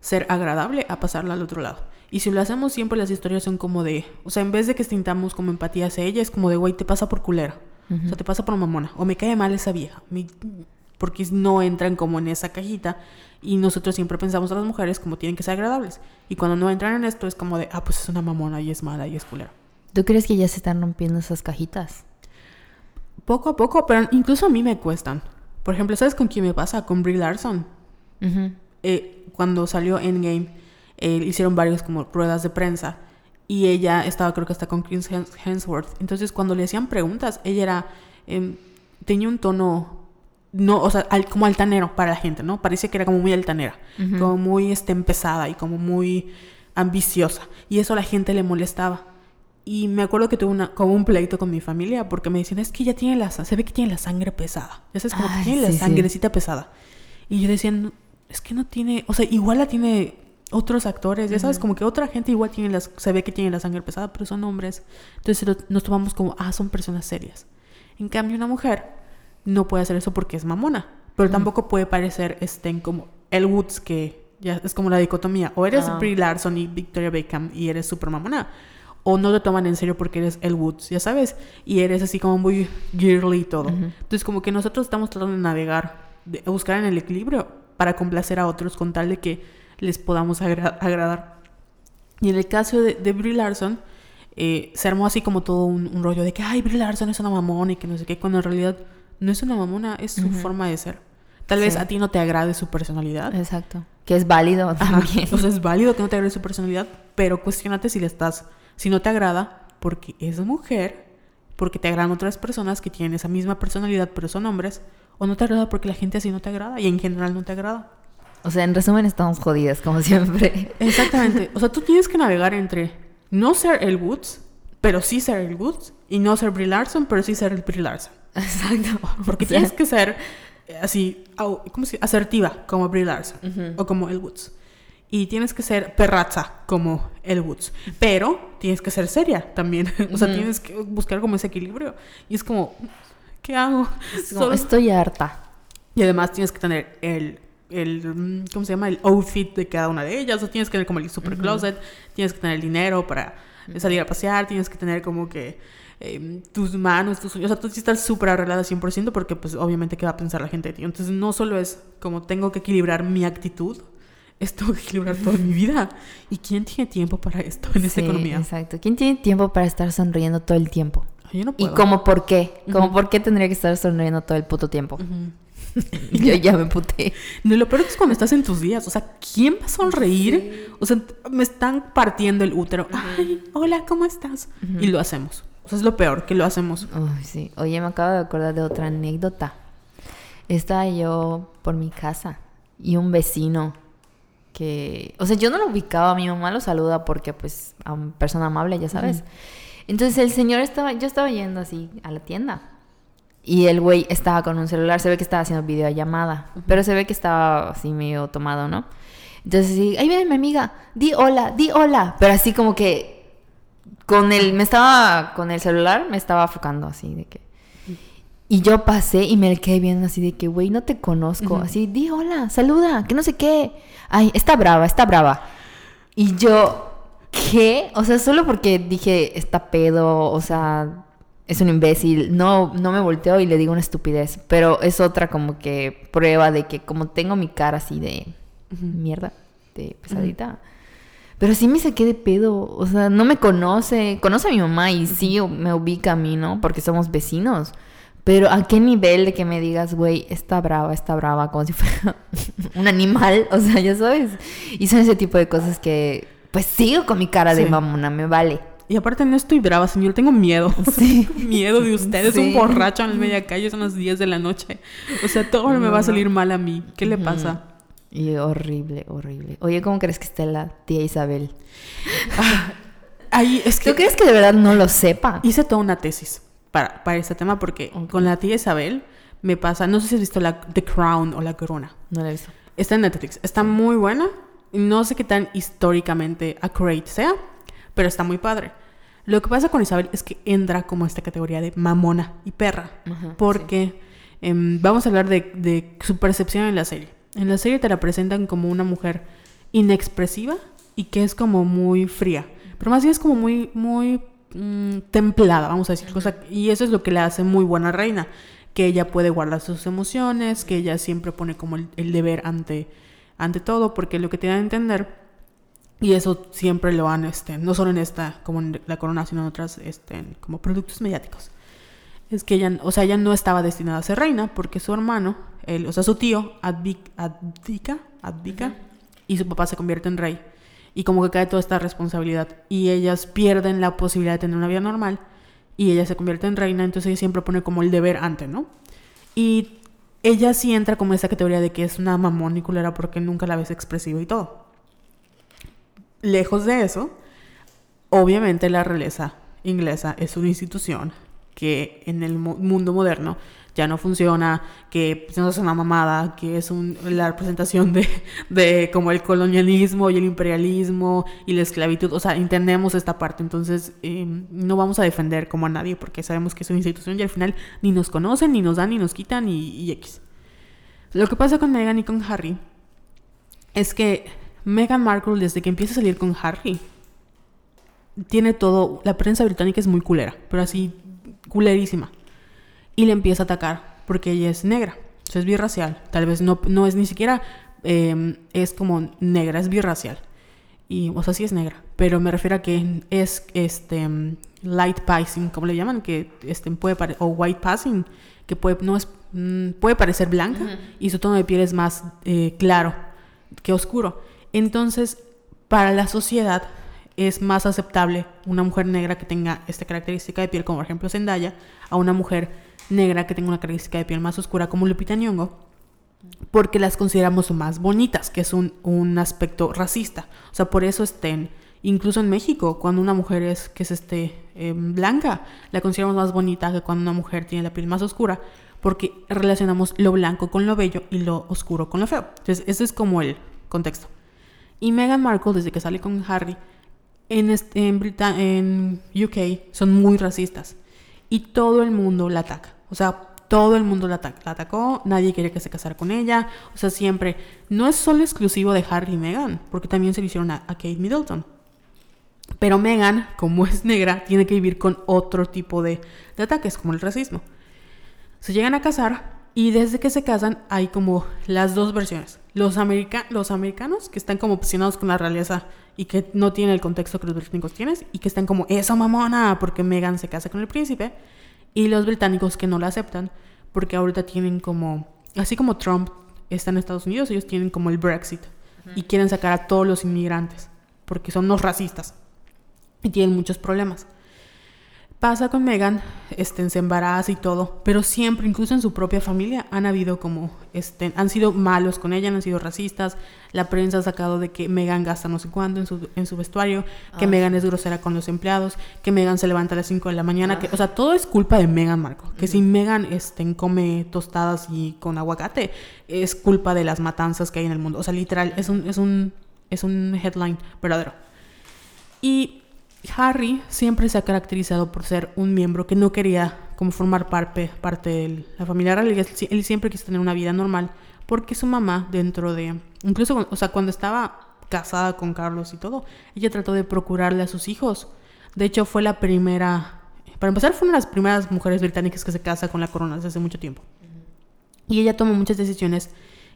S1: ser agradable a pasarla al otro lado. Y si lo hacemos siempre las historias son como de, o sea, en vez de que sintamos como empatía hacia ella, es como de, güey, te pasa por culera. O sea, te pasa por mamona. O me cae mal esa vieja. Porque no entran como en esa cajita. Y nosotros siempre pensamos a las mujeres como tienen que ser agradables. Y cuando no entran en esto es como de, ah, pues es una mamona y es mala y es culera.
S2: ¿Tú crees que ya se están rompiendo esas cajitas?
S1: Poco a poco, pero incluso a mí me cuestan. Por ejemplo, ¿sabes con quién me pasa? Con Brie Larson. Eh, cuando salió Endgame, eh, hicieron varios como ruedas de prensa y ella estaba creo que hasta con Chris Hemsworth. Entonces cuando le hacían preguntas, ella era, em, tenía un tono, no, o sea, como altanero para la gente, ¿no? Parecía que era como muy altanera, como muy este, empezada y como muy ambiciosa. Y eso a la gente le molestaba. Y me acuerdo que tuve una, como un pleito con mi familia porque me decían, es que ella tiene la, se ve que tiene la sangre pesada. Ya sabes, como que tiene la sangrecita pesada. Y yo decía, es que no tiene, o sea, igual la tiene otros actores, ya sabes, como que otra gente igual tiene las, se ve que tiene la sangre pesada, pero son hombres. Entonces nos tomamos como, ah, son personas serias. En cambio, una mujer no puede hacer eso porque es mamona, pero tampoco puede parecer estén como El Woods, que ya es como la dicotomía, o eres Brie Larson y Victoria Beckham y eres super mamona, o no te toman en serio porque eres El Woods, ya sabes, y eres así como muy girly y todo. Entonces como que nosotros estamos tratando de navegar, de buscar en el equilibrio para complacer a otros con tal de que les podamos agradar. Y en el caso de, de Brie Larson, eh, se armó así como todo un, rollo de que, ay, Brie Larson es una mamona y que no sé qué, cuando en realidad no es una mamona, es su forma de ser. Tal vez a ti no te agrade su personalidad.
S2: Exacto. Que es válido también.
S1: O sea, es válido que no te agrade su personalidad, pero cuestionate si le estás, si no te agrada porque es mujer, porque te agradan otras personas que tienen esa misma personalidad pero son hombres, o no te agrada porque la gente así no te agrada y en general no te agrada.
S2: O sea, en resumen estamos jodidas, como siempre.
S1: Exactamente. O sea, tú tienes que navegar entre no ser el Woods, pero sí ser el Woods, y no ser Brie Larson, pero sí ser el Brie Larson.
S2: Exacto.
S1: Porque tienes que ser eh, así, ¿cómo se Asertiva, como Brie Larson, o como el Woods. Y tienes que ser perraza, como el Woods. Pero tienes que ser seria también. o sea, tienes que buscar como ese equilibrio. Y es como, ¿qué hago?
S2: Solo... Estoy harta.
S1: Y además tienes que tener el el, mm, ¿cómo se llama? El outfit de cada una de ellas. O tienes que tener como el super closet, tienes que tener el dinero para salir a pasear, tienes que tener como que em, tus manos, tus uñas. O sea, tú sí estás súper arreglada 100% porque pues obviamente qué va a pensar la gente de ti. Entonces no solo es como tengo que equilibrar mi actitud, es tengo que equilibrar toda mi vida. ¿Y quién tiene tiempo para esto en esta economía?
S2: Exacto. ¿Quién tiene tiempo para estar sonriendo todo el tiempo? Yo no puedo. ¿Y como por qué? ¿Cómo por qué tendría que estar sonriendo todo el puto tiempo? Yo ya me puté.
S1: No, lo peor es cuando estás en tus días. O sea, ¿quién va a sonreír? O sea, me están partiendo el útero. Ay, hola, ¿cómo estás? Y lo hacemos. O sea, es lo peor, que lo hacemos.
S2: Ay, sí. Oye, me acabo de acordar de otra anécdota. Estaba yo por mi casa y un vecino que... O sea, yo no lo ubicaba. Mi mamá lo saluda porque, pues, a una persona amable, ya sabes. Entonces el señor estaba... Yo estaba yendo así a la tienda y el güey estaba con un celular, se ve que estaba haciendo videollamada, pero se ve que estaba así medio tomado, ¿no? Entonces, sí, ahí viene mi amiga, di hola, di hola, pero así como que con el, me estaba, con el celular me estaba enfocando así de que... Y yo pasé y me quedé viendo así de que, güey, no te conozco. Así, di hola, saluda, que no sé qué. Ay, está brava, está brava. Y yo, ¿qué? O sea, solo porque dije, está pedo, o sea, es un imbécil, no, no me volteo y le digo una estupidez, pero es otra como que prueba de que como tengo mi cara así de mierda, de pesadita, pero sí me saqué de pedo, o sea, no me conoce, conoce a mi mamá y sí me ubica a mí, ¿no? Porque somos vecinos, pero ¿a qué nivel de que me digas, güey, está brava, está brava, como si fuera un animal, o sea, ya sabes, y son ese tipo de cosas que, pues sigo con mi cara de mamona, me vale.
S1: Y aparte no estoy brava, señor, tengo miedo. Sí. miedo de ustedes. Un borracho en la media calle, son las 10 de la noche. O sea, todo me va a salir mal a mí. ¿Qué le pasa?
S2: Y horrible, horrible. Oye, ¿cómo crees que esté la tía Isabel?
S1: Ah, ahí es que...
S2: ¿Tú crees que de verdad no lo sepa?
S1: Hice toda una tesis para, para este tema porque con la tía Isabel me pasa, no sé si has visto la The Crown o La Corona.
S2: No la he visto.
S1: Está en Netflix. Está muy buena. No sé qué tan históricamente accurate sea, pero está muy padre. Lo que pasa con Isabel es que entra como esta categoría de mamona y perra.
S2: Ajá,
S1: porque em, vamos a hablar de, de su percepción en la serie. En la serie te la presentan como una mujer inexpresiva y que es como muy fría. Pero más bien es como muy, muy mm, templada, vamos a decir. cosa- y eso es lo que le hace muy buena reina. Que ella puede guardar sus emociones, que ella siempre pone como el, deber ante, ante todo, porque lo que tienen que entender y eso siempre lo han, este, no solo en esta, como en la corona, sino en otras, este, como productos mediáticos. Es que ella, o sea, ella no estaba destinada a ser reina porque su hermano, el, o sea, su tío, Advika, Advika, y su papá se convierte en rey. Y como que cae toda esta responsabilidad. Y ellas pierden la posibilidad de tener una vida normal. Y ella se convierte en reina, entonces ella siempre pone como el deber ante, ¿no? Y ella sí entra como en esa categoría de que es una mamón y culera porque nunca la ves expresiva y todo. Lejos de eso, obviamente la realeza inglesa es una institución que en el mu- mundo moderno ya no funciona, que no es una mamada, que es un- la representación de, como el colonialismo y el imperialismo y la esclavitud. O sea, entendemos esta parte, entonces eh, no vamos a defender como a nadie porque sabemos que es una institución y al final ni nos conocen, ni nos dan, ni nos quitan y, y X. Lo que pasa con Meghan y con Harry es que Meghan Markle desde que empieza a salir con Harry tiene todo, la prensa británica es muy culera, pero así culerísima. Y le empieza a atacar porque ella es negra, o sea, es birracial. Tal vez no, no es ni siquiera, eh, es como negra, es birracial. Y, o sea, sí es negra, pero me refiero a que es este mm, light passing, como le llaman, que este, puede o white passing, que puede, no es, mm, puede parecer blanca y su tono de piel es más eh, claro que oscuro. Entonces, para la sociedad es más aceptable una mujer negra que tenga esta característica de piel, como por ejemplo Zendaya, a una mujer negra que tenga una característica de piel más oscura como Lupita Nyong'o, porque las consideramos más bonitas, que es un, un aspecto racista. O sea, por eso estén, incluso en México, cuando una mujer es que es este eh, blanca, la consideramos más bonita que cuando una mujer tiene la piel más oscura, porque relacionamos lo blanco con lo bello y lo oscuro con lo feo. Entonces, ese es como el contexto. Y Meghan Markle, desde que sale con Harry, en, este- en, Brita- en UK son muy racistas. Y todo el mundo la ataca. O sea, todo el mundo la, ata- la atacó, nadie quiere que se casara con ella. O sea, siempre. No es solo exclusivo de Harry y Meghan, porque también se lo hicieron a, Kate Middleton. Pero Meghan, como es negra, tiene que vivir con otro tipo de, ataques, como el racismo. Se llegan a casar y desde que se casan hay como las dos versiones. Los americanos que están como obsesionados con la realeza y que no tienen el contexto que los británicos tienen y que están como, esa mamona, porque Meghan se casa con el príncipe. Y los británicos que no la aceptan porque ahorita tienen como, así como Trump está en Estados Unidos, ellos tienen como el Brexit y quieren sacar a todos los inmigrantes porque son los racistas y tienen muchos problemas. Pasa con Megan, este, se embaraza y todo, pero siempre, incluso en su propia familia, han habido como, este, han sido malos con ella, han sido racistas. La prensa ha sacado de que Megan gasta no sé cuánto en su, en su vestuario, que
S2: Ah,
S1: Megan es grosera con los empleados, que Megan se levanta a las 5 de la mañana, que, o sea, todo es culpa de Megan Marco. Que si Megan este, come tostadas y con aguacate, es culpa de las matanzas que hay en el mundo. O sea, literal, es un, es un, es un headline verdadero. Y Harry siempre se ha caracterizado por ser un miembro que no quería como formar parte, parte de la familia real. Él, siempre quiso tener una vida normal porque su mamá dentro de... Incluso, o sea, cuando estaba casada con Carlos y todo, ella trató de procurarle a sus hijos. De hecho, fue la primera... Para empezar, fue una de las primeras mujeres británicas que se casa con la corona desde hace mucho tiempo. Y ella tomó muchas decisiones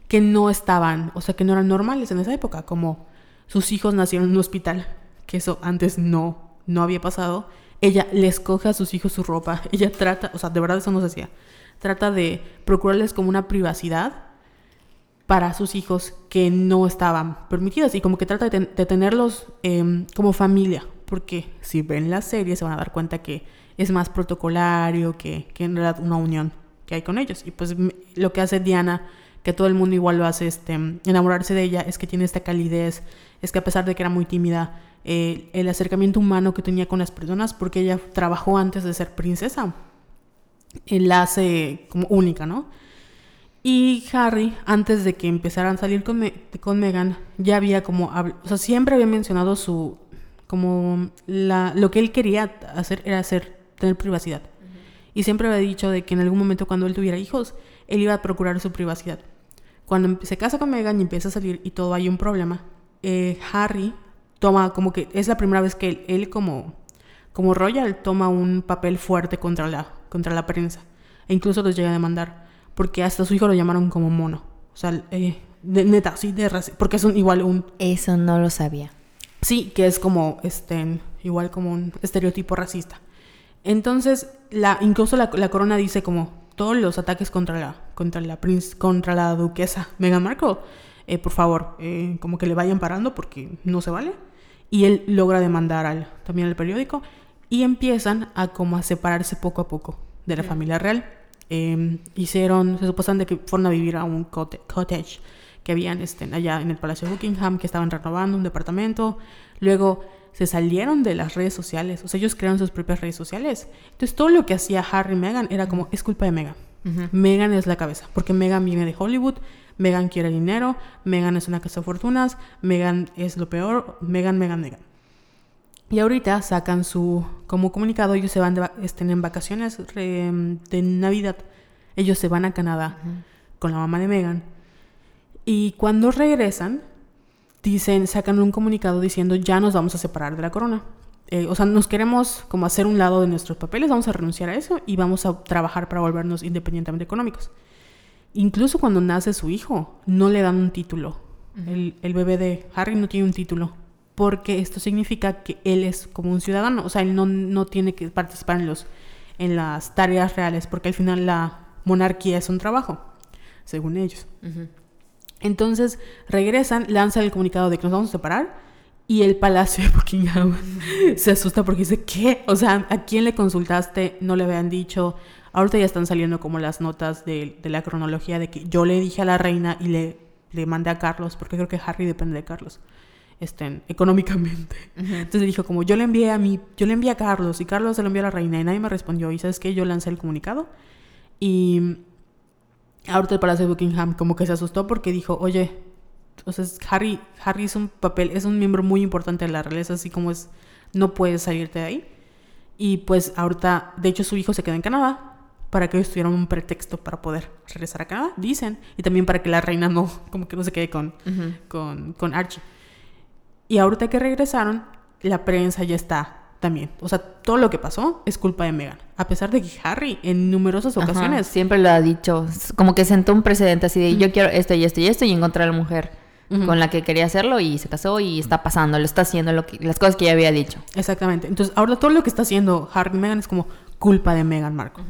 S1: que no estaban, o sea, que no eran normales en esa época, como sus hijos nacieron en un hospital, que eso antes no, no había pasado. Ella les coge a sus hijos su ropa, ella trata, o sea, de verdad eso no se hacía, trata de procurarles como una privacidad para sus hijos que no estaban permitidas y como que trata de, ten- de tenerlos em, como familia, porque si ven la serie se van a dar cuenta que es más protocolario que, que en realidad una unión que hay con ellos. Y pues lo que hace Diana, que todo el mundo igual lo hace, este, enamorarse de ella, es que tiene esta calidez, es que a pesar de que era muy tímida, eh, el acercamiento humano que tenía con las personas, porque ella trabajó antes de ser princesa. la hace como única, ¿no? Y Harry, antes de que empezaran a salir con, con Meghan, ya había como, o sea, siempre había mencionado su, como, la, lo que él quería hacer era hacer, tener privacidad. Y siempre había dicho de que en algún momento cuando él tuviera hijos, él iba a procurar su privacidad. Cuando se casa con Meghan y empieza a salir y todo hay un problema, eh, Harry toma como que es la primera vez que él, como, como Royal toma un papel fuerte contra la, contra la prensa. E incluso los llega a demandar. Porque hasta su hijo lo llamaron como mono. O sea, eh, de, neta, sí, de Porque es un, igual un...
S2: Eso no lo sabía.
S1: Sí, que es como, este, igual como un estereotipo racista. Entonces, la, incluso la, corona dice como todos los ataques contra la, contra la, contra la duquesa Meghan Markle, eh, por favor, eh, como que le vayan parando porque no se vale. Y él logra demandar al, también al periódico y empiezan a como a separarse poco a poco de la familia real. Em, hicieron, se suposan de que fueron a vivir a un cottage que habían este, allá en el Palacio de Buckingham, que estaban renovando un departamento. Luego se salieron de las redes sociales, o sea, ellos crearon sus propias redes sociales. Entonces todo lo que hacía Harry y Meghan era como, es culpa de Meghan. Meghan es la cabeza, porque Meghan viene de Hollywood, Meghan quiere dinero, Meghan es una casa de fortunas, Meghan es lo peor, Meghan, Meghan, Meghan. Y ahorita sacan su, como comunicado, ellos se van de, estén en vacaciones de Navidad. Ellos se van a Canadá con la mamá de Meghan. Y cuando regresan, dicen, sacan un comunicado diciendo ya nos vamos a separar de la corona. Eh, o sea, nos queremos como hacer un lado de nuestros papeles, vamos a renunciar a eso y vamos a trabajar para volvernos independientemente económicos. Incluso cuando nace su hijo, no le dan un título. el, el, bebé de Harry no tiene un título porque esto significa que él es como un ciudadano, o sea, él no, no tiene que participar en, los, en las tareas reales, porque al final la monarquía es un trabajo, según ellos. Entonces regresan, lanzan el comunicado de que nos vamos a separar y el palacio de Buckingham se asusta porque dice, ¿qué? O sea, ¿a quién le consultaste? No le habían dicho. Ahorita ya están saliendo como las notas de, de la cronología de que yo le dije a la reina y le, le mandé a Carlos, porque creo que Harry depende de Carlos estén económicamente. Entonces dijo como yo le envié a mí, yo le envié a Carlos y Carlos se lo envió a la reina y nadie me respondió y sabes qué, yo lancé el comunicado y ahorita el Palacio de Buckingham como que se asustó porque dijo, oye, entonces Harry, Harry es un papel, es un miembro muy importante de la realeza, así como es, no puedes salirte de ahí. Y pues ahorita, de hecho su hijo se queda en Canadá para que ellos tuvieran un pretexto para poder regresar a Canadá, dicen, y también para que la reina no, como que no se quede con, con, con Archie. Y ahorita que regresaron, la prensa ya está también. O sea, todo lo que pasó es culpa de Meghan. A pesar de que Harry en numerosas ocasiones...
S2: siempre lo ha dicho. Como que sentó un precedente así de yo quiero esto y esto y esto y encontré a la mujer con la que quería hacerlo y se casó y está pasando, lo está haciendo lo que, las cosas que ya había dicho.
S1: Exactamente. Entonces, ahora todo lo que está haciendo Harry y Meghan es como culpa de Meghan Marco.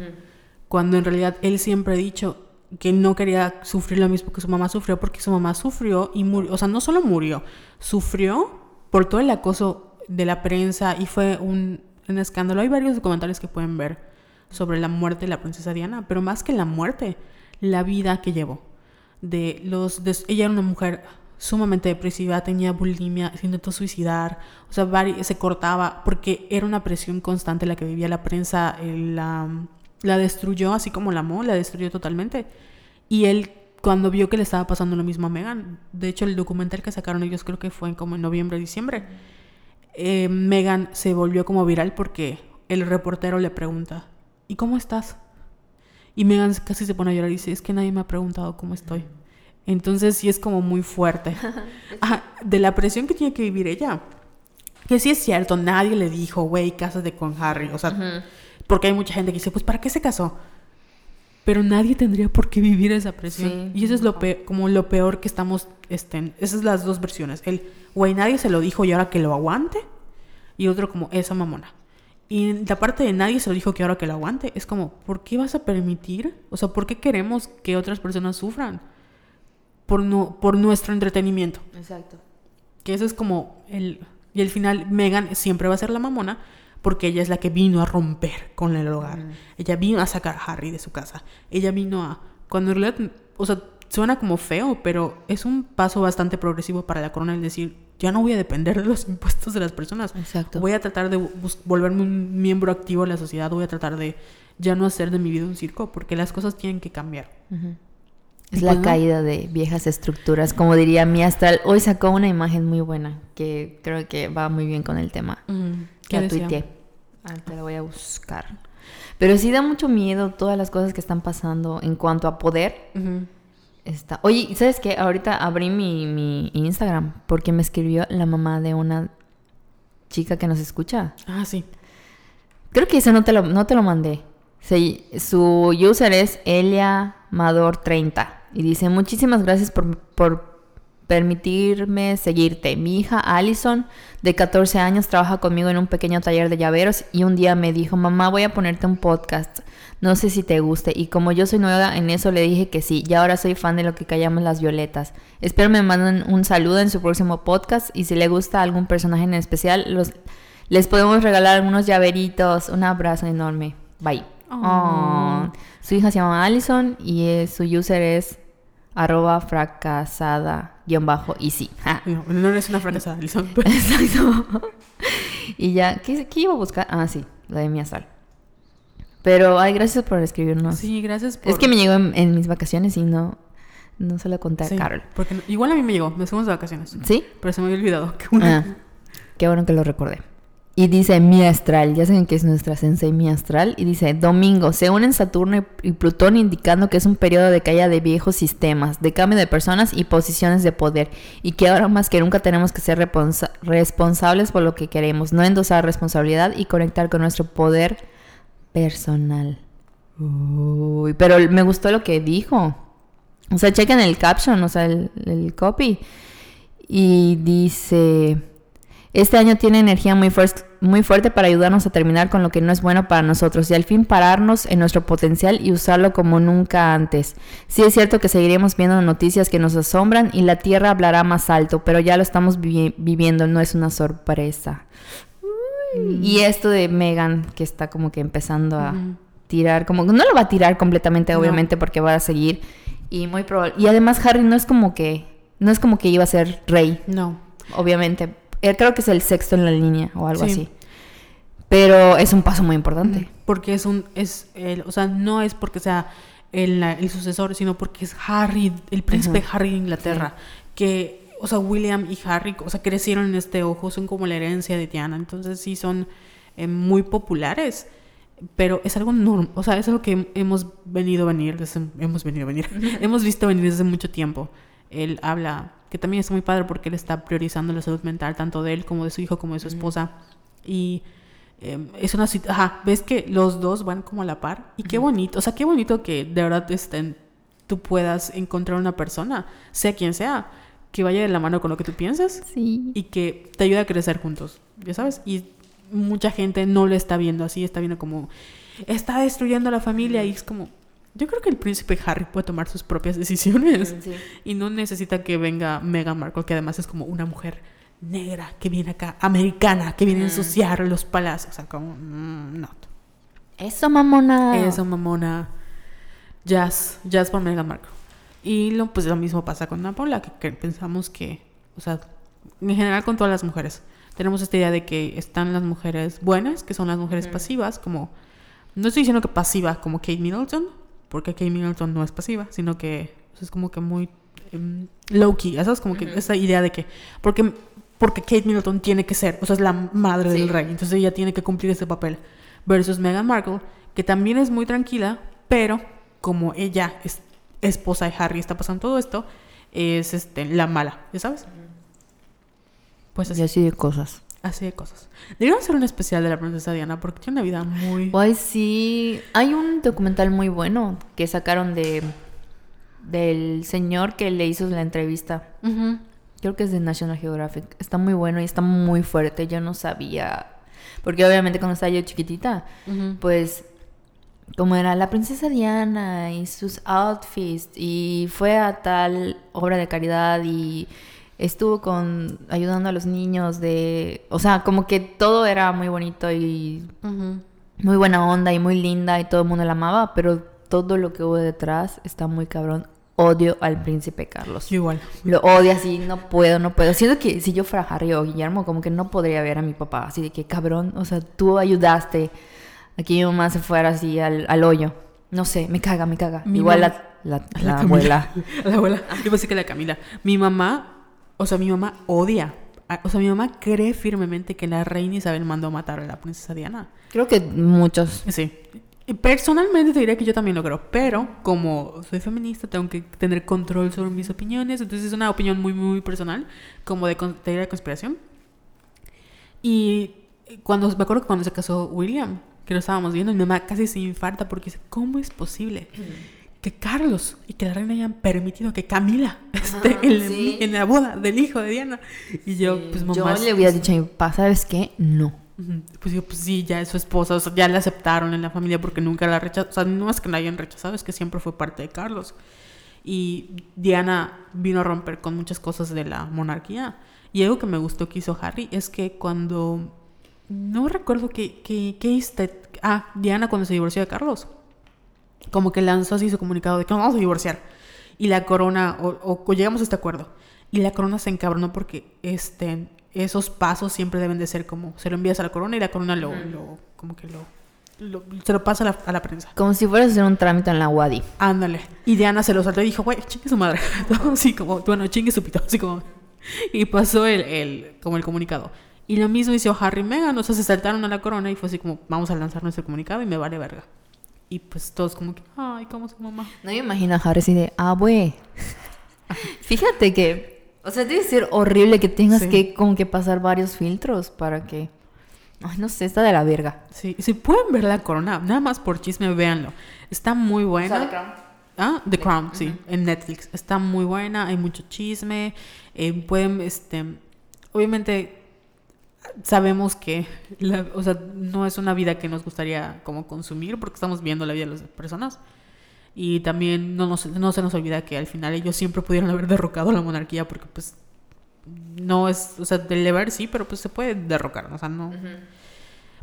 S1: Cuando en realidad él siempre ha dicho que no quería sufrir lo mismo que su mamá sufrió porque su mamá sufrió y murió, o sea, no solo murió, sufrió por todo el acoso de la prensa y fue un, escándalo. Hay varios documentales que pueden ver sobre la muerte de la princesa Diana, pero más que la muerte, la vida que llevó. De los, ella era una mujer sumamente depresiva, tenía bulimia, se intentó suicidar, o sea, se cortaba porque era una presión constante la que vivía la prensa, la la destruyó, así como la amó, la destruyó totalmente. Y él, cuando vio que le estaba pasando lo mismo a Megan, de hecho, el documental que sacaron ellos creo que fue como en noviembre, diciembre, eh, Megan se volvió como viral porque el reportero le pregunta, ¿y cómo estás? Y Megan casi se pone a llorar y dice, es que nadie me ha preguntado cómo estoy. Entonces sí es como muy fuerte. de la presión que tiene que vivir ella. Que sí es cierto, nadie le dijo, güey, cásate con Harry. O sea, porque hay mucha gente que dice, pues ¿para qué se casó? Pero nadie tendría por qué vivir esa presión. y eso es lo como lo peor que estamos, estén. esas son las dos versiones. El, güey, nadie se lo dijo y ahora que lo aguante. Y otro como, esa mamona. Y la parte de nadie se lo dijo que ahora que lo aguante, es como, ¿por qué vas a permitir? O sea, ¿por qué queremos que otras personas sufran? Por, no, por nuestro entretenimiento.
S2: Exacto.
S1: Que eso es como el... Y al final Megan siempre va a ser la mamona porque ella es la que vino a romper con el hogar. Ella vino a sacar a Harry de su casa. Ella vino a... Cuando en realidad, o sea, suena como feo, pero es un paso bastante progresivo para la corona el decir, ya no voy a depender de los impuestos de las personas.
S2: Exacto.
S1: Voy a tratar de volverme un miembro activo de la sociedad, voy a tratar de ya no hacer de mi vida un circo, porque las cosas tienen que cambiar.
S2: Es la
S1: pues
S2: caída de viejas estructuras, como diría mi astral. Hoy sacó una imagen muy buena que creo que va muy bien con el tema.
S1: ¿Qué
S2: La
S1: decía?
S2: tuiteé. Ah, te la voy a buscar. Pero sí da mucho miedo todas las cosas que están pasando en cuanto a poder. Está. Oye, ¿y ¿sabes qué? Ahorita abrí mi, mi Instagram porque me escribió la mamá de una chica que nos escucha.
S1: Ah, sí.
S2: Creo que ese no te lo, no te lo mandé. Su user es Elia Mador 30 y dice muchísimas gracias por, por permitirme seguirte. Mi hija Allison, de 14 años, trabaja conmigo en un pequeño taller de llaveros y un día me dijo, mamá, voy a ponerte un podcast. No sé si te guste. Y como yo soy nueva en eso, le dije que sí. Y ahora soy fan de lo que callamos las violetas. Espero me manden un saludo en su próximo podcast. Y si le gusta algún personaje en especial, los, les podemos regalar algunos llaveritos. Un abrazo enorme. Bye.
S1: Oh.
S2: Oh. Su hija se llama Allison y eh, su user es arroba fracasada guion bajo y sí. Ja.
S1: No, no eres una fracasada, Alison.
S2: Exacto. y ya, ¿qué, qué iba a buscar? Ah, sí, la de mi astral. Pero, ay, gracias por escribirnos.
S1: Sí, gracias por...
S2: Es que me llegó en, en mis vacaciones y no, no se lo conté a
S1: Sí,
S2: Carol.
S1: Porque no- igual a mí me llegó, me fuimos de vacaciones.
S2: ¿Sí?
S1: Pero se me había olvidado que una...
S2: Ah, qué bueno que lo recordé. Y dice mi astral, ya saben que es nuestra sensei mi astral. Y dice, domingo, se unen Saturno y, Plutón indicando que es un periodo de caída de viejos sistemas, de cambio de personas y posiciones de poder. Y que ahora más que nunca tenemos que ser responsa- responsables por lo que queremos, no endosar responsabilidad y conectar con nuestro poder personal. Uy, pero me gustó lo que dijo. O sea, chequen el caption, o sea, el, copy. Y dice, este año tiene energía muy, fuer- muy fuerte para ayudarnos a terminar con lo que no es bueno para nosotros y al fin pararnos en nuestro potencial y usarlo como nunca antes. Sí es cierto que seguiremos viendo noticias que nos asombran y la Tierra hablará más alto, pero ya lo estamos vi- viviendo, no es una sorpresa. Y esto de Megan, que está como que empezando a tirar, como no lo va a tirar completamente,
S1: No.
S2: obviamente, porque va a seguir. Y muy probable. Y además Harry no es como que, no es como que iba a ser rey,
S1: No.
S2: obviamente. Él creo que es el sexto en la línea o algo
S1: Sí.
S2: así. Pero es un paso muy importante.
S1: Porque es un... Es el, o sea, no es porque sea el, el sucesor, sino porque es Harry, el príncipe. Harry de Inglaterra. Que, o sea, William y Harry, o sea, crecieron en este ojo, son como la herencia de Diana. Entonces sí son eh, muy populares. Pero es algo normal, o sea, es algo que hemos venido a venir, desde, hemos venido a venir, hemos visto venir desde mucho tiempo. Él habla, que también es muy padre porque él está priorizando la salud mental tanto de él como de su hijo como de su esposa. Y eh, es una situación, ajá, ves que los dos van como a la par. Y qué bonito, o sea, qué bonito que de verdad estén, tú puedas encontrar una persona, sea quien sea, que vaya de la mano con lo que tú piensas
S2: Sí.
S1: y que te ayude a crecer juntos, ya sabes. Y mucha gente no lo está viendo así, está viendo como está destruyendo a la familia y es como yo creo que el príncipe Harry puede tomar sus propias decisiones
S2: Sí.
S1: y no necesita que venga Meghan Markle, que además es como una mujer negra que viene acá, americana, que viene a ensuciar los palacios, o sea, como mm, no.
S2: Eso, mamona.
S1: Eso, mamona. Jazz, jazz por Meghan Markle. Y lo, pues lo mismo pasa con Ana Paula, que, que pensamos que, o sea, en general con todas las mujeres, tenemos esta idea de que están las mujeres buenas, que son las mujeres pasivas, como, no estoy diciendo que pasiva como Kate Middleton, porque Kate Middleton no es pasiva, sino que o sea, es como que muy em, low key, ¿sabes? Como que esa idea de que, porque, porque Kate Middleton tiene que ser, o sea, es la madre del rey, entonces ella tiene que cumplir ese papel, versus Meghan Markle, que también es muy tranquila, pero como ella es esposa de Harry, está pasando todo esto, es este, la mala, ¿ya sabes? Pues
S2: Y
S1: así,
S2: así de cosas.
S1: Así de cosas. Deberíamos hacer un especial de la princesa Diana porque tiene una vida muy...
S2: Ay, sí. Hay un documental muy bueno que sacaron de del señor que le hizo la entrevista. Creo que es de National Geographic. Está muy bueno y está muy fuerte. Yo no sabía. Porque obviamente cuando estaba yo chiquitita, pues como era la princesa Diana y sus outfits y fue a tal obra de caridad y estuvo con ayudando a los niños de, o sea, como que todo era muy bonito y muy buena onda y muy linda y todo el mundo la amaba, pero todo lo que hubo detrás está muy cabrón. odio al príncipe Carlos.
S1: Yo igual.
S2: Lo odio así, no puedo, no puedo. Siento que si yo fuera Harry o Guillermo, como que no podría ver a mi papá. Así de que, cabrón, o sea, tú ayudaste a que mi mamá se fuera así al, al hoyo. No sé, me caga, me caga.
S1: Mi
S2: Igual
S1: mamá-
S2: la, la, la
S1: Camila.
S2: abuela.
S1: La abuela. Yo pensé que la Camila. Mi mamá, o sea, mi mamá odia. a- O sea, mi mamá cree firmemente que la reina Isabel mandó a matar a la princesa Diana.
S2: Creo que muchos.
S1: Sí. Personalmente te diría que yo también lo creo, pero como soy feminista tengo que tener control sobre mis opiniones, entonces es una opinión muy, muy personal, como de teoría de conspiración. Y cuando, me acuerdo que cuando se casó William, que lo estábamos viendo, mi mamá casi se infarta porque dice, ¿cómo es posible que Carlos y que la reina hayan permitido que Camila esté en, la-
S2: sí.
S1: en la boda del hijo de Diana? Y yo, pues mamá...
S2: yo le hubiera dicho a mi papá, ¿sabes qué? No.
S1: Pues yo, pues sí, ya es su esposa, o sea, ya la aceptaron en la familia porque nunca la rechazaron, o sea, no es que la hayan rechazado, es que siempre fue parte de Carlos. Y Diana vino a romper con muchas cosas de la monarquía. Y algo que me gustó que hizo Harry es que cuando, no recuerdo qué, qué, qué histe- ah, Diana cuando se divorció de Carlos, como que lanzó así su comunicado de que nos vamos a divorciar. Y la corona, o, o- o llegamos a este acuerdo. Y la corona se encabronó porque este, esos pasos siempre deben de ser como, se lo envías a la corona y la corona lo, lo como que lo, lo- se lo pasa a la, a la prensa.
S2: Como si fueras a hacer un trámite en la Wadi.
S1: Ándale. Y Diana se lo saltó y dijo, güey, chingue su madre. Así como, bueno, chingue su pito, así como. Y pasó el, el, como el comunicado. Y lo mismo hizo Harry y Meghan, o sea, se saltaron a la corona y fue así como, vamos a lanzar nuestro comunicado y me vale verga. Y pues todos como que, ay, ¿cómo su mamá?
S2: No me imagino a Harry así de, ah, güey. Fíjate que, o sea, debe ser horrible que tengas
S1: Sí.
S2: que como que pasar varios filtros para que... Ay, no sé, está de la verga.
S1: Sí, si pueden ver la corona, nada más por chisme, véanlo. Está muy buena. Ah, The Crown, sí, en Netflix. Está muy buena, hay mucho chisme. eh, pueden, este, obviamente sabemos que, la- o sea, no es una vida que nos gustaría como consumir porque estamos viendo la vida de las personas. Y también no, nos- no se nos olvida que al final ellos siempre pudieron haber derrocado la monarquía porque pues no es, o sea, del deber sí, pero pues se puede derrocar, o sea, no.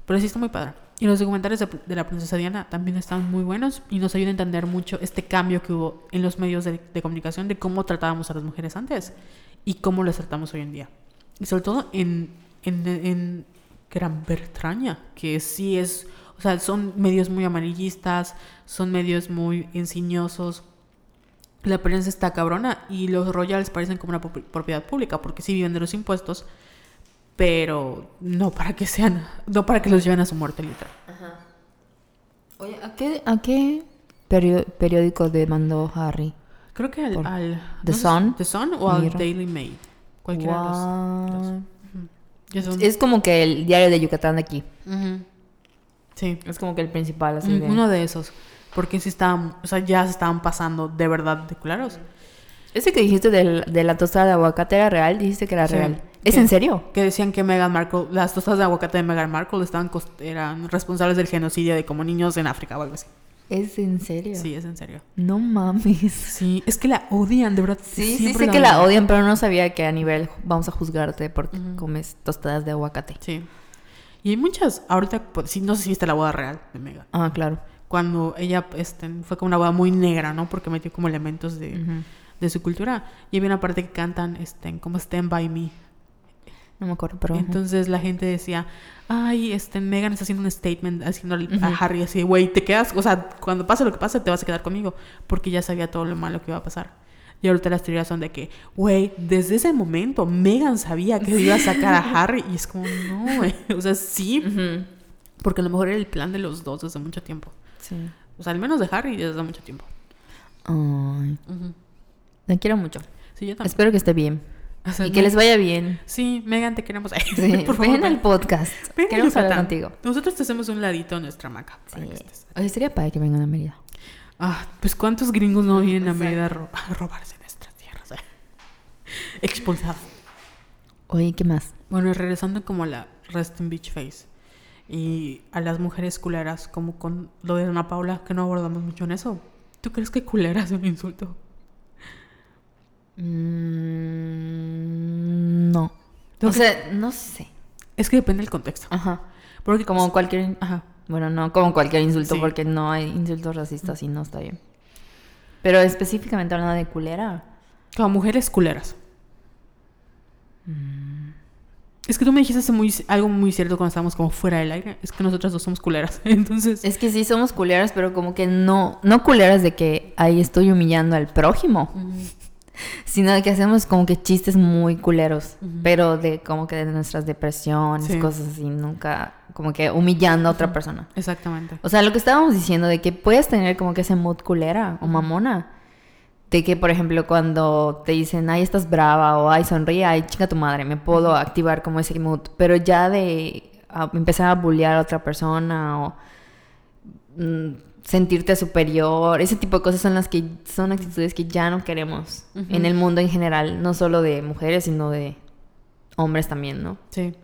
S1: Pero sí está muy padre. Y los documentales de, de la princesa Diana también están muy buenos y nos ayudan a entender mucho este cambio que hubo en los medios de, de comunicación de cómo tratábamos a las mujeres antes y cómo las tratamos hoy en día. Y sobre todo en, en, en Gran Bretaña, que sí es, o sea, son medios muy amarillistas, son medios muy ensiñosos. La prensa está cabrona y los royals parecen como una propi- propiedad pública porque sí viven de los impuestos, pero no para que sean, no para que los lleven a su muerte literal.
S2: Oye, ¿a qué, a qué periódico demandó Harry?
S1: Creo que al, al-
S2: The
S1: no sé,
S2: Sun.
S1: The Sun o al. Daily Mail, cualquiera de los- son-
S2: Es como que el diario de Yucatán de aquí.
S1: Sí,
S2: Es como que el principal, así de...
S1: uno de esos, porque sí estaban, o sea, ya se estaban pasando de verdad de claros.
S2: Ese que dijiste del- de la tostada de aguacate era real, dijiste que era
S1: Sí.
S2: real. ¿Es en serio?
S1: Que decían que Meghan Markle, las tostadas de aguacate de Meghan Markle estaban eran responsables del genocidio de como niños en África o algo así.
S2: ¿Es en serio?
S1: Sí, es en serio.
S2: No mames.
S1: Sí, es que la odian, de verdad.
S2: Sí, sí sé que la odian, pero no sabía que a nivel vamos a juzgarte porque comes tostadas de aguacate.
S1: Sí. Y hay muchas, ahorita, pues, sí, no sé si viste la boda real de Meghan.
S2: Ah, claro.
S1: Cuando ella este, fue como una boda muy negra, ¿no? Porque metió como elementos de, de su cultura. Y había una parte que cantan este, como Stand By Me.
S2: No me acuerdo, pero...
S1: Entonces la gente decía, ay, este, Megan está haciendo un statement haciendo a. Harry así, güey, te quedas, o sea, cuando pase lo que pase, te vas a quedar conmigo, porque ya sabía todo lo malo que iba a pasar. Y ahorita las teorías son de que, güey, desde ese momento Megan sabía que iba a sacar a Harry, y es como, no, güey, o sea, sí, porque a lo mejor era el plan de los dos desde mucho tiempo.
S2: Sí.
S1: O sea, al menos de Harry desde mucho tiempo.
S2: Ay, te quiero mucho.
S1: Sí, yo también.
S2: Espero que esté bien.
S1: O sea,
S2: Y que les vaya bien.
S1: Sí, Megan, te queremos.
S2: Sí,
S1: Por favor,
S2: ven al podcast.
S1: Ven
S2: Queremos hablar contigo.
S1: Nosotros te hacemos un ladito en nuestra maca. para
S2: Sí. Oye, sería padre que vengan a Mérida.
S1: Ah, pues cuántos gringos no vienen a Mérida a, ro- a robarse nuestras tierras. Expulsados.
S2: Oye, ¿qué más?
S1: Bueno, regresando como a la Resting Beach Face y a las mujeres culeras, como con lo de Ana Paula, que no abordamos mucho en eso. ¿Tú crees que culera es un insulto?
S2: Mm, no. O sea, no sé.
S1: Es que depende del contexto.
S2: Ajá.
S1: Porque
S2: Como cualquier...
S1: Ajá.
S2: Bueno, no como cualquier insulto,
S1: Sí.
S2: porque no hay insultos racistas y no está bien. Pero específicamente hablando de culera.
S1: Como mujeres culeras. Es que tú me dijiste hace muy, algo muy cierto cuando estábamos como fuera del aire. Es que nosotras dos somos culeras. Entonces.
S2: Es que sí somos culeras, pero como que no, no culeras de que ahí estoy humillando al prójimo. Sino de que hacemos como que chistes muy culeros. Pero de como que de nuestras depresiones,
S1: Sí.
S2: cosas así. Nunca como que humillando a otra persona.
S1: Exactamente.
S2: O sea, lo que estábamos diciendo de que puedes tener como que ese mood culera o mamona. De que, por ejemplo, cuando te dicen, ay, estás brava o ay, sonríe, ay, chica tu madre, me puedo activar como ese mood. Pero ya de a- empezar a bullear a otra persona o mm, sentirte superior, ese tipo de cosas son las que son actitudes que ya no queremos en el mundo en general, no solo de mujeres, sino de hombres también, ¿no?
S1: Sí.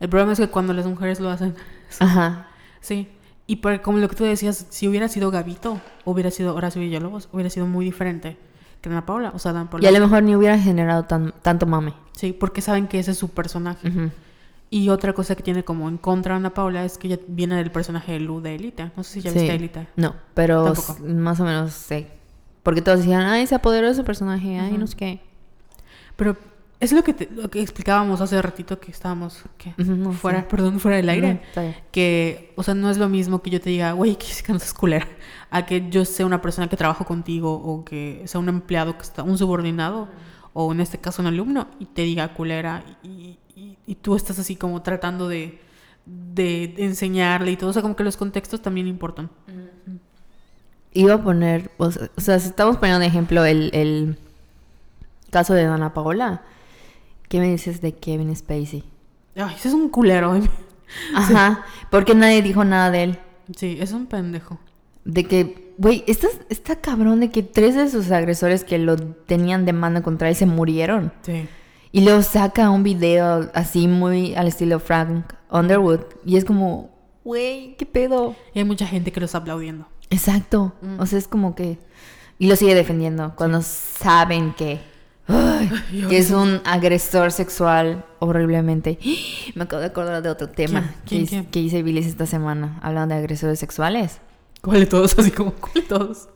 S1: El problema es que cuando las mujeres lo hacen.
S2: Ajá.
S1: Sí. Y por, como lo que tú decías, si hubiera sido Gavito, hubiera sido Horacio Villalobos, hubiera sido muy diferente que Ana Paula. O sea, Dan
S2: Y
S1: Paula.
S2: a lo mejor ni hubiera generado tan, tanto mame.
S1: Sí, porque saben que ese es su personaje. Y otra cosa que tiene como en contra Ana Paula es que ella viene del personaje de Lu de Elite. No sé si ya
S2: Sí.
S1: viste Elite.
S2: No, pero
S1: Tampoco.
S2: más o menos sé. Porque todos decían, ay, se apoderó de su personaje, ay,
S1: Ujú.
S2: no sé qué.
S1: Pero es lo que, te- lo que explicábamos hace ratito que estábamos ¿qué?
S2: Ujú, no,
S1: fuera,
S2: sí.
S1: perdón, fuera del aire.
S2: Está bien.
S1: Que, o sea, no es lo mismo que yo te diga, güey, que que no seas culera, a que yo sea una persona que trabajo contigo o que sea un empleado que está, un subordinado o en este caso un alumno y te diga culera y, y- y tú estás así como tratando de, de enseñarle y todo, o sea, como que los contextos también importan.
S2: Iba a poner, o sea, o sea, si estamos poniendo de ejemplo el, el caso de Dana Paola, ¿qué me dices de Kevin Spacey?
S1: Ay, ese es un culero.
S2: Ajá, porque nadie dijo nada de él.
S1: Sí, es un pendejo.
S2: De que, güey, está, está cabrón de que tres de sus agresores que lo tenían demanda contra él se murieron.
S1: Sí.
S2: Y luego saca un video así muy al estilo Frank Underwood. Y es como, güey, ¿qué pedo?
S1: Y hay mucha gente que lo está aplaudiendo.
S2: Exacto.
S1: Mm.
S2: O sea, es como que... Y lo sigue defendiendo cuando saben que... ay,
S1: Ay,
S2: que es un agresor sexual horriblemente. Me acabo de acordar de otro tema
S1: ¿Quién?
S2: que,
S1: ¿Quién?
S2: hice- que hice Bilis esta semana, hablando de agresores sexuales.
S1: ¿Cuál de todos? Así como, ¿cuál de todos?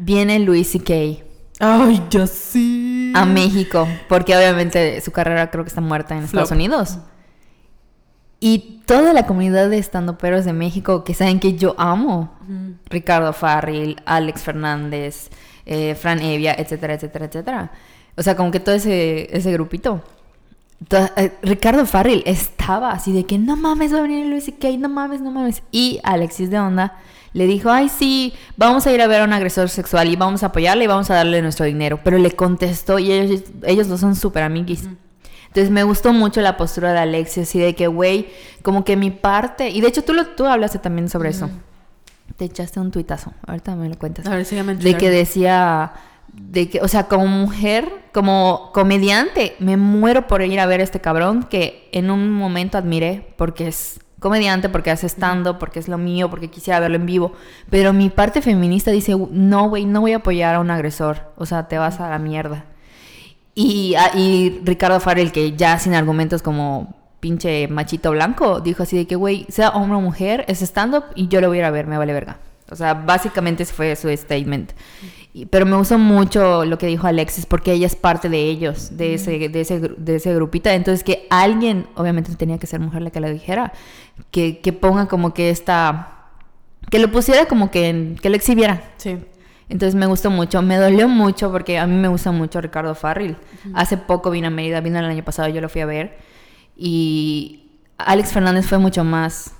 S2: Viene Luis C.K.
S1: Ay, ya sí.
S2: a México, porque obviamente su carrera creo que está muerta en Estados. Unidos. Y toda la comunidad de estandoperos de México que saben que yo amo. Ricardo Farril, Alex Fernández, eh, Fran Evia, etcétera, etcétera, etcétera. O sea, como que todo ese, ese grupito. To- eh, Ricardo Farril estaba así de que no mames, va a venir Luis y no mames, no mames. Y Alexis de Onda le dijo, ay, sí, vamos a ir a ver a un agresor sexual y vamos a apoyarle y vamos a darle nuestro dinero. Pero le contestó y ellos, ellos dos son súper amiguis. Entonces me gustó mucho la postura de Alexis, así de que, güey, como que mi parte. Y de hecho tú, lo, tú hablaste también sobre eso. Te echaste un tuitazo, ahorita me lo cuentas.
S1: A ver, sí, ya me
S2: De que decía, de que, o sea, como mujer, como comediante, me muero por ir a ver a este cabrón que en un momento admiré porque es comediante, porque hace stand-up, porque es lo mío, porque quisiera verlo en vivo. Pero mi parte feminista dice, no, güey, no voy a apoyar a un agresor. O sea, te vas a la mierda. Y, ah, y Ricardo Farrell, que ya sin argumentos como pinche machito blanco, dijo así de que, güey, sea hombre o mujer, es stand-up y yo lo voy a ir a ver, me vale verga. O sea, básicamente ese fue su statement. Y- pero me gustó mucho lo que dijo Alexis, porque ella es parte de ellos, de ese, de ese, de ese grupito. Entonces, que alguien, obviamente tenía que ser mujer la que lo dijera, que, que ponga como que esta... Que lo pusiera como que, en- que lo exhibiera.
S1: Sí.
S2: Entonces me gustó mucho, me dolió mucho porque a mí me gusta mucho Ricardo Farril. Hace poco vino a Mérida, vino el año pasado, yo lo fui a ver. Y Alex Fernández fue mucho más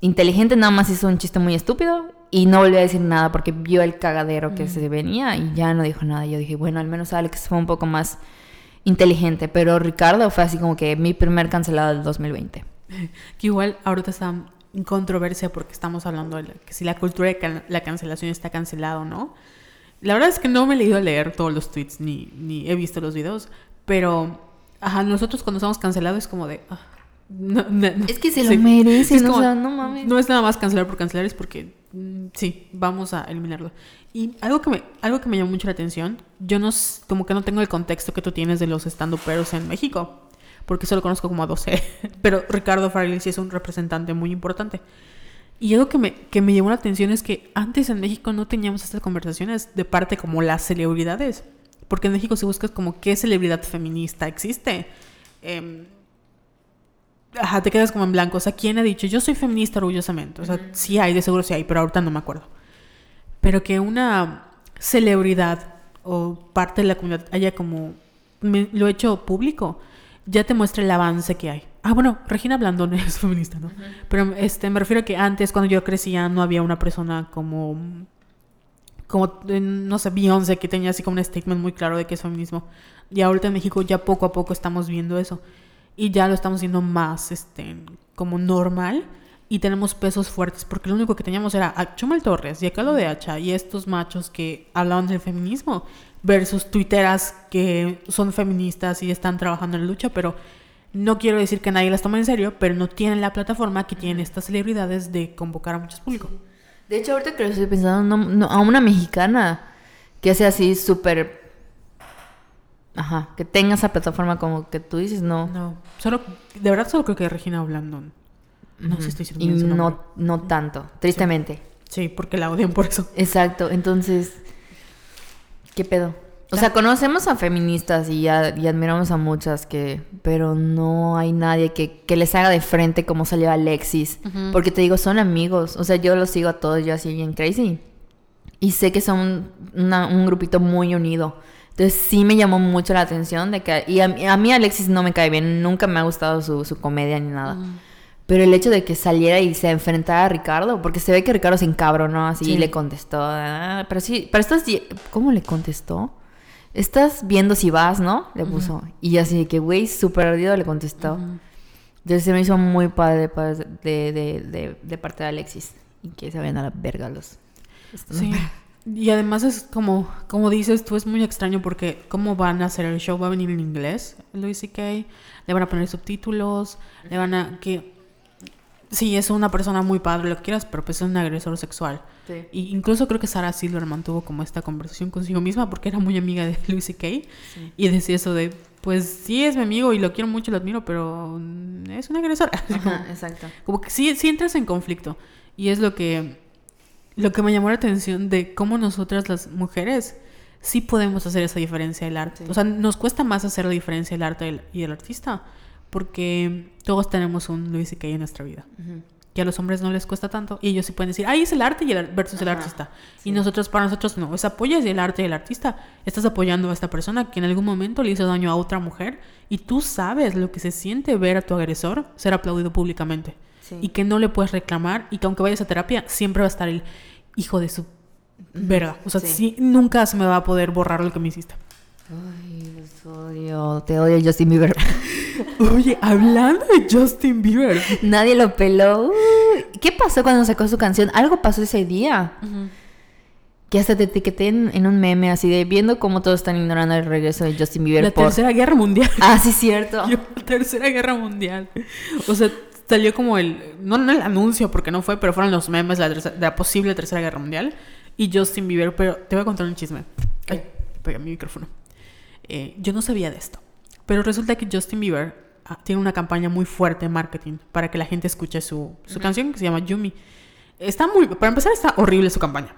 S2: inteligente, nada más hizo un chiste muy estúpido y no volvió a decir nada porque vio el cagadero que se venía y ya no dijo nada. Yo dije, bueno, al menos Alex fue un poco más inteligente, pero Ricardo fue así como que mi primer cancelado del 2020.
S1: Que igual ahorita está en controversia porque estamos hablando de la- que si la cultura de can- la cancelación está cancelada o no. La verdad es que no me he leído a leer todos los tweets ni, ni he visto los videos, pero ajá, nosotros cuando estamos cancelados es como de... ah, no, no, no.
S2: Es que se lo
S1: Sí.
S2: o sea, no mames.
S1: No es nada más cancelar por cancelar, es porque mm, sí, vamos a eliminarlo. Y algo que me, algo que me llamó mucho la atención, yo no, como que no tengo el contexto que tú tienes de los stand-uperos en México, porque solo conozco como a 12, pero Ricardo Farrell sí es un representante muy importante. Y algo que me, que me llamó la atención es que antes en México no teníamos estas conversaciones de parte como las celebridades. Porque en México si buscas como qué celebridad feminista existe. Em, ajá, te quedas como en blanco. O sea, ¿quién ha dicho yo soy feminista orgullosamente? O sea, sí hay, de seguro sí hay, pero ahorita no me acuerdo. Pero que una celebridad o parte de la comunidad haya como me- lo hecho público, ya te muestra el avance que hay. Ah, bueno, Regina Blandón es feminista, ¿no? Pero este, me refiero a que antes, cuando yo crecía, no había una persona como, como no sé, Beyoncé, que tenía así como un statement muy claro de que es feminismo. Y ahorita en México ya poco a poco estamos viendo eso. Y ya lo estamos viendo más, este, como normal. Y tenemos pesos fuertes, porque lo único que teníamos era a Chumel Torres y a Carlos de Hacha y estos machos que hablaban del feminismo versus tuiteras que son feministas y están trabajando en la lucha, pero no quiero decir que nadie las toma en serio, pero no tienen la plataforma que tienen estas celebridades de convocar a muchos públicos.
S2: De hecho, ahorita que lo estoy pensando, no- no, a una mexicana que sea así súper... Ajá, que tenga esa plataforma como que tú dices, no.
S1: No, solo, de verdad solo creo que Regina Blandón. No sé si estoy
S2: Y no, no tanto, tristemente.
S1: Sí, porque la odian por eso.
S2: Exacto, entonces, ¿qué pedo? O sea, conocemos a feministas y, a- y admiramos a muchas que, pero no hay nadie que, que les haga de frente como salió Alexis. Porque te digo, son amigos. O sea, yo los sigo a todos, yo así bien crazy. Y sé que son una- un grupito muy unido. Entonces sí me llamó mucho la atención de que... Y a, mí- a mí Alexis no me cae bien, nunca me ha gustado su, su comedia ni nada. Pero el hecho de que saliera y se enfrentara a Ricardo, porque se ve que Ricardo se encabronó así
S1: Sí.
S2: y le contestó. "Ah, pero sí, pero estás... ¿Cómo le contestó? Estás viendo si vas, ¿no? Le puso. Y así de que, güey, súper ardido le contestó. Entonces se me hizo muy padre de, pa- de, de, de- de parte de Alexis. Y que se vayan a la verga los... estos
S1: Sí. Y además es como, como dices tú, es muy extraño porque ¿cómo van a hacer el show? ¿Va a venir en inglés, Louis C.K.? ¿Le van a poner subtítulos? ¿Le van a...? que Sí, es una persona muy padre, lo que quieras, pero pues es un agresor sexual.
S2: Sí.
S1: Y incluso creo que Sarah Silverman tuvo como esta conversación consigo misma porque era muy amiga de Louis C.K. Y decía eso de, pues sí es mi amigo y lo quiero mucho, lo admiro, pero es un agresor.
S2: Ajá, exacto.
S1: como que sí, sí entras en conflicto. Y es lo que, lo que me llamó la atención de cómo nosotras las mujeres sí podemos hacer esa diferencia del arte.
S2: Sí.
S1: O sea, nos cuesta más hacer la diferencia del arte y y el artista porque todos tenemos un Luis C.K. en nuestra vida. Que a los hombres no les cuesta tanto y ellos sí pueden decir, ahí es el arte y el, versus el artista. Y nosotros, para nosotros no, es apoyas el arte y el artista. Estás apoyando a esta persona que en algún momento le hizo daño a otra mujer y tú sabes lo que se siente ver a tu agresor ser aplaudido públicamente
S2: Sí.
S1: y que no le puedes reclamar y que aunque vayas a terapia siempre va a estar el hijo de su verga. O sea,
S2: Sí.
S1: sí, nunca se me va a poder borrar lo que me hiciste.
S2: Ay, los odio. Te odio, Justin Bieber.
S1: Oye, hablando de Justin Bieber.
S2: Nadie lo peló. Uy, ¿Qué pasó cuando sacó su canción? Algo pasó ese día. Que hasta te etiqueté en, en un meme así de viendo cómo todos están ignorando el regreso de Justin Bieber
S1: La
S2: por...
S1: tercera guerra mundial.
S2: Ah, sí, cierto.
S1: Yo, la tercera guerra mundial. O sea, salió como el. No, no el anuncio, porque no fue, pero fueron los memes de la, tercera- de la posible tercera guerra mundial. Y Justin Bieber, pero te voy a contar un chisme. Ay, pegué mi micrófono. Eh, yo no sabía de esto. Pero resulta que Justin Bieber tiene una campaña muy fuerte en marketing para que la gente escuche su, su canción que se llama Yumi. Está muy. Para empezar, está horrible su campaña.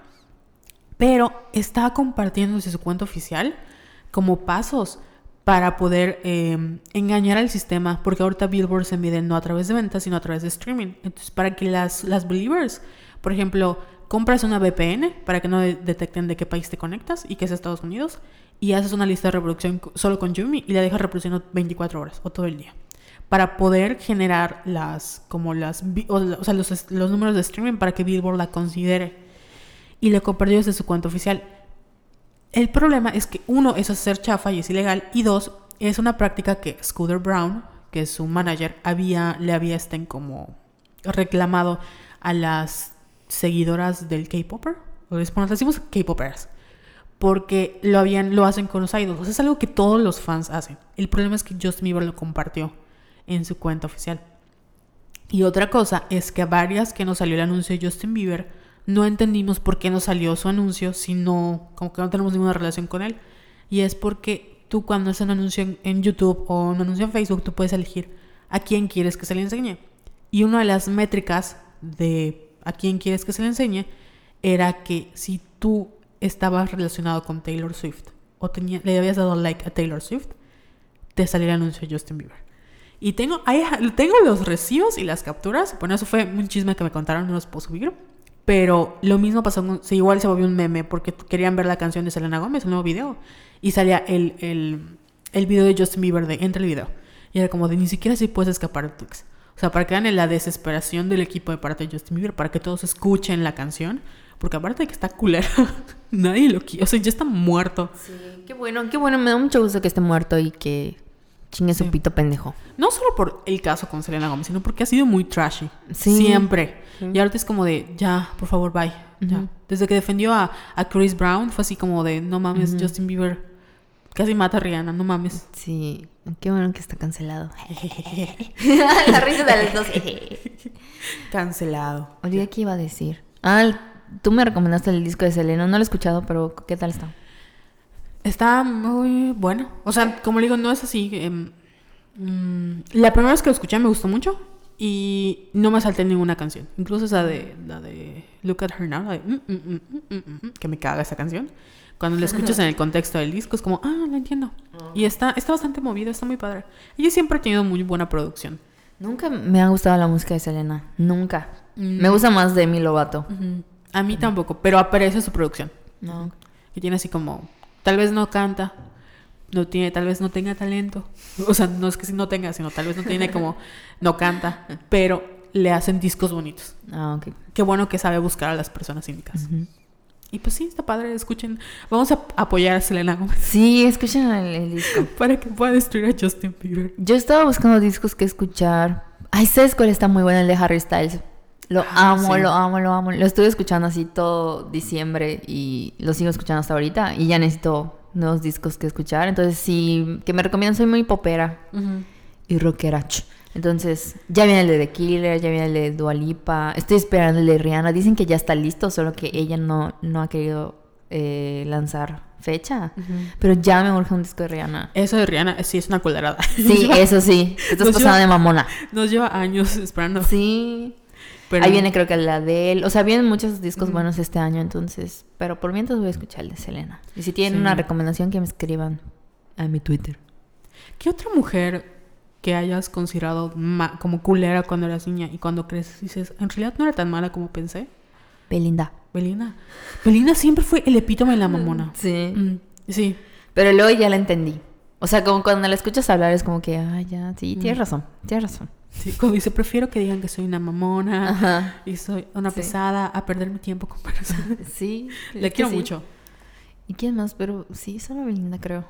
S1: Pero está compartiendo desde su cuenta oficial como pasos para poder eh, engañar al sistema, porque ahorita Billboard se mide no a través de ventas, sino a través de streaming. Entonces, para que las, las believers, por ejemplo, compras una VPN para que no de- detecten de qué país te conectas y que es Estados Unidos, y haces una lista de reproducción solo con Yumi y la dejas reproduciendo 24 horas o todo el día. Para poder generar las, como las, o, sea, los, los números de streaming para que Billboard la considere y le compartió desde su cuenta oficial. El problema es que uno es hacer chafa y es ilegal y dos es una práctica que Scooter Brown, que es su manager, había le había estén como reclamado a las seguidoras del K-popper, les decimos K-poppers, porque lo habían lo hacen con los idols, O sea, es algo que todos los fans hacen. El problema es que Justin Bieber lo compartió en su cuenta oficial. Y otra cosa es que a varias que nos salió el anuncio de Justin Bieber, no entendimos por qué nos salió su anuncio si no, como que no tenemos ninguna relación con él. Y es porque tú cuando haces un anuncio en YouTube o un anuncio en Facebook, tú puedes elegir a quién quieres que se le enseñe. Y una de las métricas de a quién quieres que se le enseñe, era que si tú estabas relacionado con Taylor Swift o tenía, le habías dado like a Taylor Swift, te salía el anuncio de Justin Bieber. Y tengo, ahí, tengo los recibos y las capturas. Bueno, eso fue un chisme que me contaron, no los puedo subir. Pero lo mismo pasó con... Sí, igual se volvió un meme porque querían ver la canción de Selena Gómez, el nuevo video. Y salía el, el, el video de Justin Bieber de entre el video. Y era como de ni siquiera si puedes escapar de Twix. O sea, para que vean la desesperación del equipo de parte de Justin Bieber, para que todos escuchen la canción. Porque aparte de que está culera, nadie lo quiere. O sea, ya está muerto.
S2: Sí, qué bueno, qué bueno. Me da mucho gusto que esté muerto y que chingue su pito pendejo.
S1: No solo por el caso con Selena Gómez, sino porque ha sido muy trashy. Siempre. Y ahorita es como de, ya, por favor, bye. ya. Desde que defendió a, a, Chris Brown, fue así como de, no mames, Justin Bieber casi mata a Rihanna, no mames.
S2: Sí, qué bueno que está cancelado. La risa de los dos.
S1: cancelado.
S2: Olvidé qué iba a decir. Ah, tú me recomendaste el disco de Selena, no lo he escuchado, pero ¿qué tal está?
S1: Está muy bueno. O sea, como le digo, no es así. Em, mm, la primera vez que lo escuché me gustó mucho y no me salté ninguna canción. Incluso esa de la de Look at Her Now, mm, mm, que me caga esa canción. Cuando la escuchas en el contexto del disco es como, ah, lo entiendo. Y está, está bastante movido, está muy padre. Ella siempre ha tenido muy buena producción.
S2: Nunca me ha gustado la música de Selena. Nunca. Me gusta más de mi Lovato.
S1: A mí tampoco, pero aprecio su producción. No. Que tiene así como Tal vez no canta, no tiene, tal vez no tenga talento. O sea, no es que si no tenga, sino tal vez no tiene como, no canta, pero le hacen discos bonitos. Ah, ok. Qué bueno que sabe buscar a las personas indicadas. Y pues sí, está padre, escuchen. Vamos a apoyar a Selena Gomez.
S2: Sí, escuchen el, disco.
S1: Para que pueda destruir a Justin Bieber.
S2: Yo estaba buscando discos que escuchar. Ay, ¿sabes cuál está muy bueno? El de Harry Styles. Lo ah, amo, lo amo, lo amo. Lo estuve escuchando así todo diciembre y lo sigo escuchando hasta ahorita. Y ya necesito nuevos discos que escuchar. Entonces, sí, que me recomiendan, soy muy popera y rockera. Entonces, ya viene el de The Killer, ya viene el de Dualipa. Estoy esperando el de Rihanna. Dicen que ya está listo, solo que ella no, no ha querido eh, lanzar fecha. Pero ya me urge un disco de Rihanna.
S1: Eso de Rihanna sí es una culerada.
S2: Sí, eso sí. Estás pasando de mamona.
S1: Nos lleva años esperando.
S2: Sí. Ahí viene creo que la de él. O sea, vienen muchos discos buenos este año, entonces. Pero por mientras voy a escuchar el de Selena. Y si tienen una recomendación que me escriban a mi Twitter.
S1: ¿Qué otra mujer que hayas considerado como culera cuando eras niña y cuando creces dices, en realidad no era tan mala como pensé?
S2: Belinda.
S1: Belinda. Belinda siempre fue el epítome de la mamona.
S2: Sí.
S1: Mm, sí.
S2: Pero luego ya la entendí. O sea, como cuando la escuchas hablar es como que, ah, ya, sí, tienes razón, tienes razón.
S1: Sí, como dice, prefiero que digan que soy una mamona y soy una pesada a perder mi tiempo con personas.
S2: Sí.
S1: Le quiero mucho.
S2: ¿Y quién más? Pero sí, solo Belinda, creo.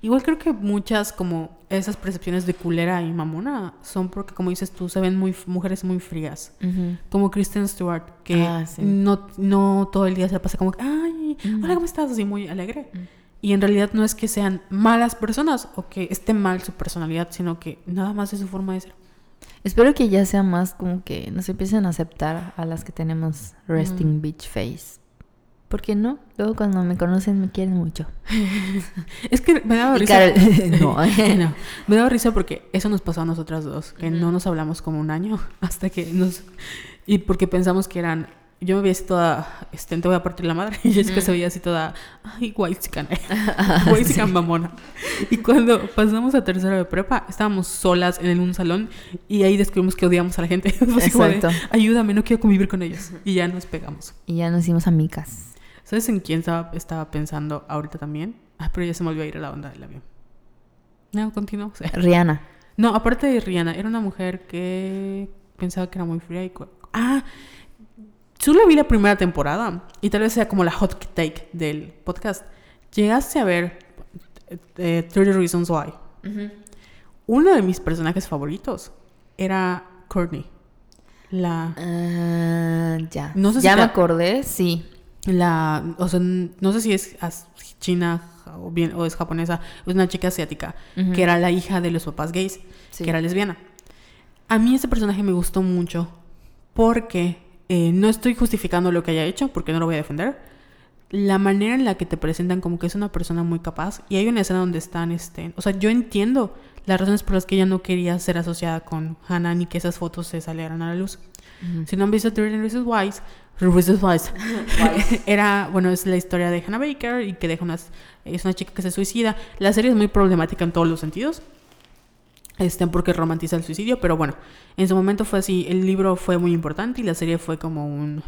S1: Igual creo que muchas como esas percepciones de culera y mamona son porque, como dices tú, se ven muy mujeres muy frías. Como Kristen Stewart, que ah, no, no todo el día se pasa como, ay, hola, ¿cómo estás? Así muy alegre. Y en realidad no es que sean malas personas o que esté mal su personalidad, sino que nada más es su forma de ser.
S2: Espero que ya sea más como que nos empiecen a aceptar a las que tenemos resting beach face. ¿Por qué no? Luego cuando me conocen me quieren mucho.
S1: es que me daba risa. no, no, me daba risa porque eso nos pasó a nosotras dos, que no nos hablamos como un año hasta que nos y porque pensamos que eran yo me veía así toda, este, te voy a partir la madre. Y Jessica se veía así toda, ay, guaysican, guaysican mamona. Y cuando pasamos a tercera de prepa, estábamos solas en un salón y ahí descubrimos que odiamos a la gente. Exacto. ayúdame, no quiero convivir con ellos. Y ya nos pegamos.
S2: Y ya nos hicimos amigas.
S1: ¿Sabes en quién estaba, estaba pensando ahorita también? Ah, pero ya se me olvidó ir a la onda del avión. No, continuamos.
S2: Rihanna.
S1: No, aparte de Rihanna, era una mujer que pensaba que era muy fría y... Ah, Solo vi la primera temporada y tal vez sea como la hot take del podcast. Llegaste a ver eh, 30 Reasons Why. Uno de mis personajes favoritos era Courtney. La.
S2: Ah, ya. No sé ya me acordé, sí.
S1: La. O sea, no sé si es china o, bien, o es japonesa. Es una chica asiática que era la hija de los papás gays, que era lesbiana. A mí ese personaje me gustó mucho porque eh, no estoy justificando lo que haya hecho porque no lo voy a defender. La manera en la que te presentan como que es una persona muy capaz y hay una escena donde están, este, o sea, yo entiendo las razones por las que ella no quería ser asociada con Hannah ni que esas fotos se salieran a la luz. Si no han visto 13 Reasons Why, Reasons Why, era, bueno, es la historia de Hannah Baker y que deja unas, es una chica que se suicida. La serie es muy problemática en todos los sentidos. Este, porque romantiza el suicidio, pero bueno, en su momento fue así, el libro fue muy importante y la serie fue como un...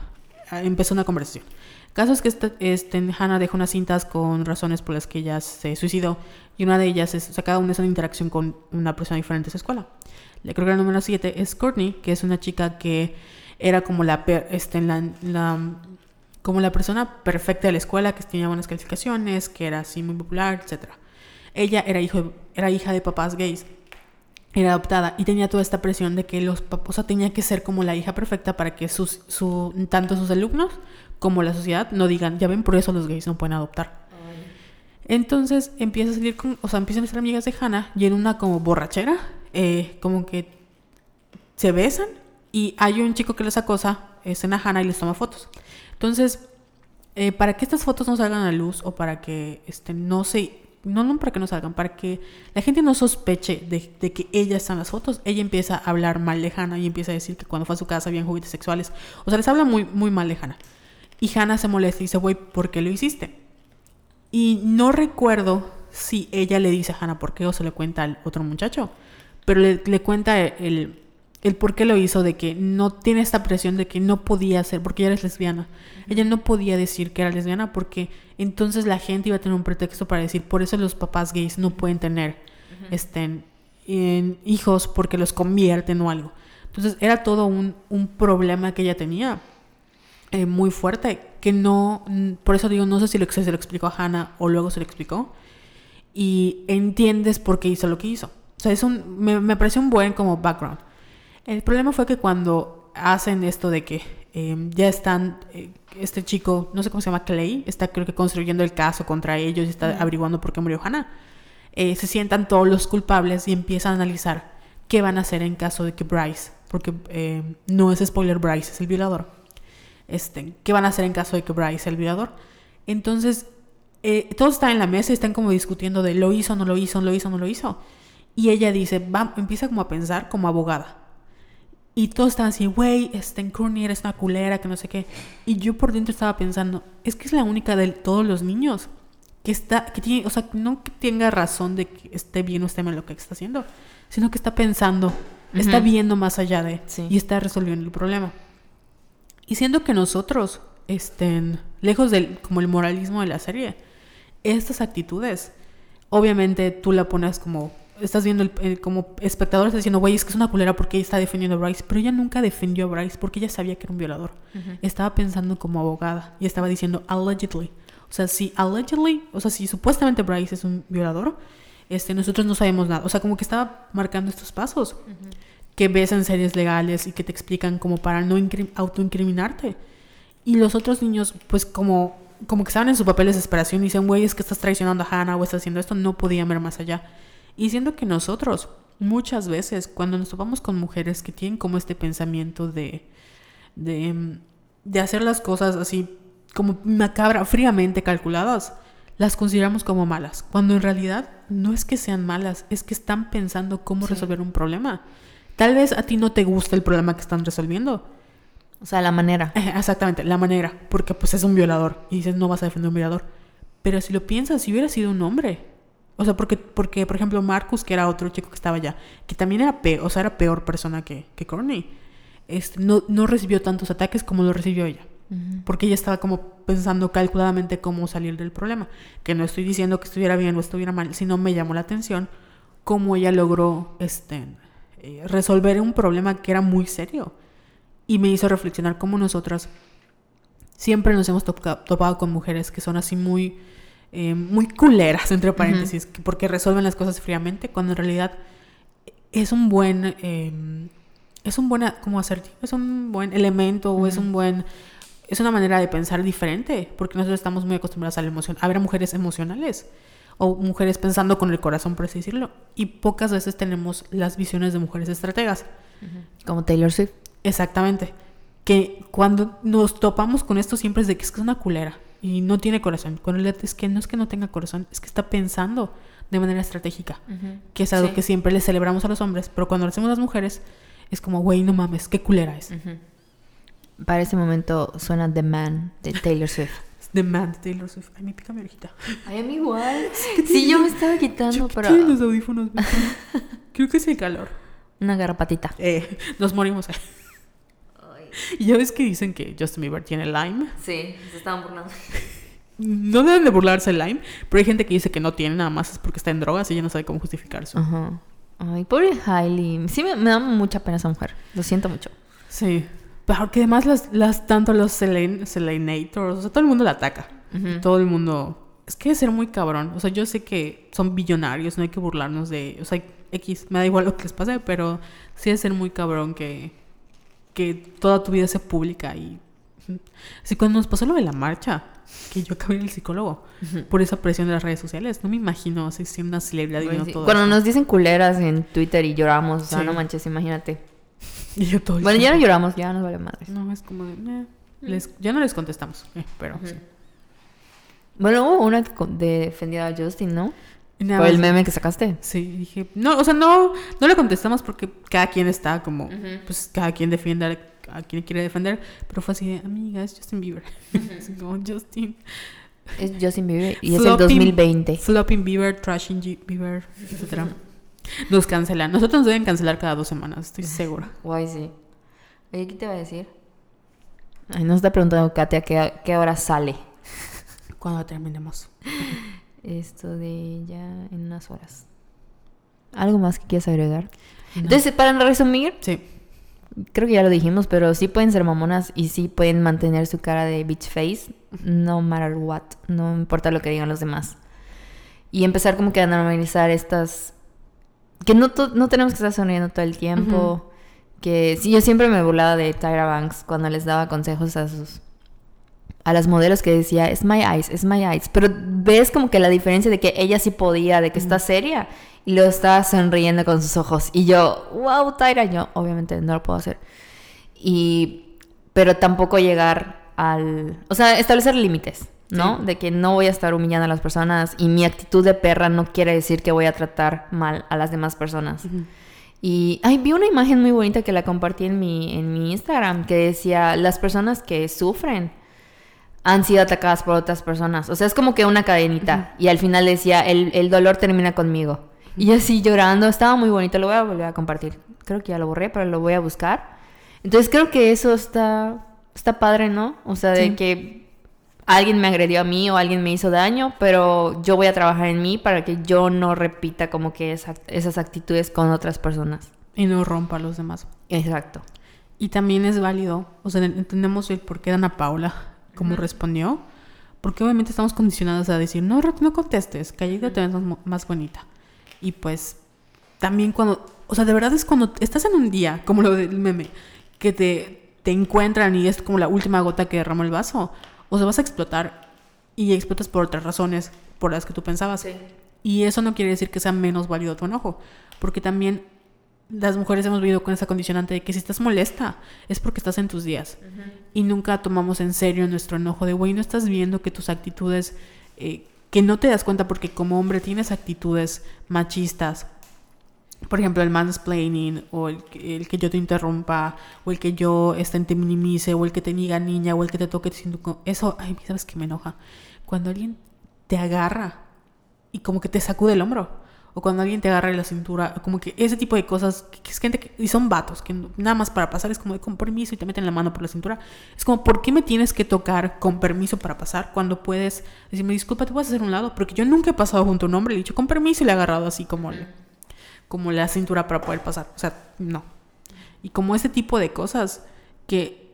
S1: empezó una conversación. Caso es que este, este, Hannah deja unas cintas con razones por las que ella se suicidó y una de ellas es, o sea, cada una es una interacción con una persona diferente en su escuela. Le creo que la número 7 es Courtney, que es una chica que era como la, este, la, la, como la persona perfecta de la escuela, que tenía buenas calificaciones, que era así muy popular, etc. Ella era, hijo, era hija de papás gays, era adoptada y tenía toda esta presión de que los papás, o sea, tenía que ser como la hija perfecta para que sus, su, tanto sus alumnos como la sociedad no digan, ya ven, por eso los gays no pueden adoptar. Entonces empieza a salir con, o sea, empiezan a ser amigas de Hannah y en una como borrachera, eh, como que se besan y hay un chico que les acosa, es en Hannah y les toma fotos. Entonces, eh, para que estas fotos no salgan a luz o para que este, no se no, no para que no salgan, para que la gente no sospeche de, que ella está en las fotos, ella empieza a hablar mal de Hannah y empieza a decir que cuando fue a su casa habían juguetes sexuales. O sea, les habla muy, muy mal de Hannah. Y Hannah se molesta y dice, güey, ¿por qué lo hiciste? Y no recuerdo si ella le dice a Hannah por qué o se le cuenta al otro muchacho, pero le, le cuenta el, el por qué lo hizo, de que no tiene esta presión de que no podía ser, porque ella es lesbiana. Ella no podía decir que era lesbiana porque entonces la gente iba a tener un pretexto para decir, por eso los papás gays no pueden tener estén, hijos porque los convierten o algo. Entonces era todo un, un problema que ella tenía. Eh, muy fuerte, que no, por eso digo, no sé si lo, se lo explicó a Hannah o luego se lo explicó, y entiendes por qué hizo lo que hizo. O sea, es un, me, me pareció un buen como background. El problema fue que cuando hacen esto de que eh, ya están, eh, este chico, no sé cómo se llama, Clay, está creo que construyendo el caso contra ellos y está averiguando por qué murió Hannah, eh, se sientan todos los culpables y empiezan a analizar qué van a hacer en caso de que Bryce, porque no es spoiler, Bryce es el violador este, qué van a hacer en caso de que Bryce sea el violador. Entonces, todos están en la mesa y están como discutiendo de lo hizo, no lo hizo, lo hizo, no lo hizo. Y ella dice, va, empieza como a pensar como abogada. Y todos están así, güey, este, Courtney eres una culera, que no sé qué. Y yo por dentro estaba pensando, es que es la única de todos los niños que está, que tiene, o sea, no que tenga razón de que esté bien o esté mal lo que está haciendo, sino que está pensando, está viendo más allá de, y está resolviendo el problema. Y siendo que nosotros estén lejos del como el moralismo de la serie, estas actitudes, obviamente tú la pones como estás viendo el, como espectador estás diciendo, güey, es que es una culera porque ella está defendiendo a Bryce, pero ella nunca defendió a Bryce porque ella sabía que era un violador. Estaba pensando como abogada y estaba diciendo allegedly. O sea, si allegedly, o sea, si supuestamente Bryce es un violador, este, nosotros no sabemos nada. O sea, como que estaba marcando estos pasos que ves en series legales y que te explican como para no autoincriminarte. Y los otros niños, pues como, como que estaban en su papel de desesperación y dicen, güey, es que estás traicionando a Hannah o estás haciendo esto, no podían ver más allá. Y siendo que nosotros, muchas veces, cuando nos topamos con mujeres que tienen como este pensamiento de, de, de hacer las cosas así como macabra, fríamente calculadas, las consideramos como malas, cuando en realidad no es que sean malas, es que están pensando cómo resolver un problema. Tal vez a ti no te gusta el problema que están resolviendo.
S2: O sea, la manera.
S1: Exactamente, la manera. Porque pues es un violador. Y dices, no vas a defender a un violador. Pero si lo piensas, si hubiera sido un hombre. O sea, porque, porque por ejemplo, Marcus, que era otro chico que estaba allá, que también era peor, o sea, era peor persona que, que Courtney, este, no, no recibió tantos ataques como lo recibió ella. Porque ella estaba como pensando calculadamente cómo salir del problema. Que no estoy diciendo que estuviera bien o estuviera mal, sino me llamó la atención cómo ella logró este, eh, resolver un problema que era muy serio. Y me hizo reflexionar cómo nosotras siempre nos hemos topado con mujeres que son así muy, eh, muy culeras, entre paréntesis, porque resuelven las cosas fríamente, cuando en realidad es un buen, em, es un buen, ¿cómo asertivo? Es un buen elemento o es un buen, es una manera de pensar diferente, porque nosotros estamos muy acostumbrados a la emoción, a ver mujeres emocionales o mujeres pensando con el corazón, por así decirlo. Y pocas veces tenemos las visiones de mujeres estrategas.
S2: Como Taylor Swift.
S1: Exactamente. Que cuando nos topamos con esto siempre es de que es una culera y no tiene corazón. Con el es que no es que no tenga corazón, es que está pensando de manera estratégica, que es algo
S2: Sí.
S1: que siempre le celebramos a los hombres, pero cuando lo hacemos las mujeres es como, güey, no mames, qué culera es.
S2: Para ese momento suena The Man de Taylor Swift.
S1: The Man de Taylor Swift. Ay, me pica mi orejita.
S2: Ay, a mí igual. Sí, yo me estaba quitando,
S1: Yo
S2: pero...
S1: los audífonos. Creo que es el calor.
S2: Una garrapatita.
S1: Eh, nos morimos. Y ya ves que dicen que Justin Bieber tiene Lyme.
S2: Sí, se estaban burlando.
S1: No deben de burlarse el Lyme, pero hay gente que dice que no tiene, nada más es porque está en drogas y ella no sabe cómo justificar eso.
S2: Ajá. Ay, pobre Hailey. Sí, me, me da mucha pena esa mujer. Lo siento mucho.
S1: Sí. Pero que además las, las tanto los Selen- Selenators, o sea, todo el mundo la ataca. Todo el mundo. Es que debe ser muy cabrón. O sea, yo sé que son billonarios, no hay que burlarnos de. O sea, X, me da igual lo que les pase, pero sí debe ser muy cabrón que, que toda tu vida sea pública. Y. Así cuando nos pasó lo de la marcha, que yo acabé en el psicólogo, por esa presión de las redes sociales, no me imagino así siendo una celebridad y
S2: Ay,
S1: viendo
S2: sí.
S1: todo
S2: Cuando
S1: eso.
S2: nos dicen culeras en Twitter y lloramos, o sea,
S1: Sí.
S2: no manches, imagínate.
S1: Y yo todo
S2: Bueno, ya no lloramos, ya nos vale madres.
S1: No, es como de. eh, les- ya no les contestamos, eh, pero sí.
S2: Bueno, hubo una que defendía a Justin, ¿no?
S1: Nada
S2: Por el meme que sacaste.
S1: Sí, dije, no, o sea, no, no le contestamos porque cada quien está como, pues cada quien defiende a, quien quiere defender, pero fue así de, amiga, es Justin Bieber. Como, Justin.
S2: Es Justin Bieber y es el
S1: Flopping-
S2: 2020.
S1: Flopping Bieber, Trashing G- Bieber, etc. Nos cancelan. Nosotros nos deben cancelar cada dos semanas, estoy segura.
S2: Guay, sí. Oye, ¿qué te va a decir? Ay, nos está preguntando Katia qué, qué hora sale.
S1: Cuando terminemos.
S2: Esto de ya en unas horas. ¿Algo más que quieras agregar?
S1: No.
S2: Entonces, para resumir,
S1: Sí,
S2: creo que ya lo dijimos, pero sí pueden ser mamonas y sí pueden mantener su cara de bitch face, no matter what, no importa lo que digan los demás. Y empezar como que a normalizar estas... Que no, no tenemos que estar sonriendo todo el tiempo. Que sí, yo siempre me burlaba de Tyra Banks cuando les daba consejos a sus... A las modelos que decía, es my eyes, es my eyes. Pero ves como que la diferencia de que ella sí podía, de que está seria y lo está sonriendo con sus ojos. Y yo, wow, Tyra, yo obviamente no lo puedo hacer. Y, pero tampoco llegar al, o sea, establecer límites, ¿no?
S1: Sí.
S2: De que no voy a estar humillando a las personas y mi actitud de perra no quiere decir que voy a tratar mal a las demás personas. Y ay, vi una imagen muy bonita que la compartí en mi, en mi Instagram que decía, las personas que sufren han sido atacadas por otras personas. O sea, es como que una cadenita. Y al final decía, el, el dolor termina conmigo. Y así llorando, estaba muy bonito, lo voy a volver a compartir. Creo que ya lo borré, pero lo voy a buscar. Entonces creo que eso está, está padre, ¿no? O sea, de
S1: Sí.
S2: que alguien me agredió a mí o alguien me hizo daño, pero yo voy a trabajar en mí para que yo no repita como que esa- esas actitudes con otras personas.
S1: y no rompa a los demás.
S2: Exacto.
S1: Y también es válido, o sea, entendemos el por qué Ana Paula, cómo respondió, porque obviamente estamos condicionados a decir, no, no contestes, callita te ves más, más bonita. Y pues también cuando, o sea, de verdad es cuando estás en un día, como lo del meme, que te, te encuentran y es como la última gota que derramó el vaso, o sea, vas a explotar y explotas por otras razones por las que tú pensabas. Y eso no quiere decir que sea menos válido tu enojo, porque también las mujeres hemos vivido con esa condicionante de que si estás molesta es porque estás en tus días. Y nunca tomamos en serio nuestro enojo de, güey, no estás viendo que tus actitudes, eh, que no te das cuenta porque como hombre tienes actitudes machistas. Por ejemplo, el mansplaining, o el, que- el que yo te interrumpa, o el que yo este, te minimice, o el que te diga niña, o el que te toque sin tu Eso, ay, ¿sabes qué me enoja? Cuando alguien te agarra y como que te sacude el hombro. O cuando alguien te agarra la cintura, como que ese tipo de cosas, es gente y son vatos, que nada más para pasar es como de con permiso y te meten la mano por la cintura. Es como, ¿por qué me tienes que tocar con permiso para pasar cuando puedes decirme, disculpa, te vas a hacer un lado? Porque yo nunca he pasado junto a un hombre, le he dicho con permiso y le he agarrado así como, el- como la cintura para poder pasar. O sea, no. Y como ese tipo de cosas que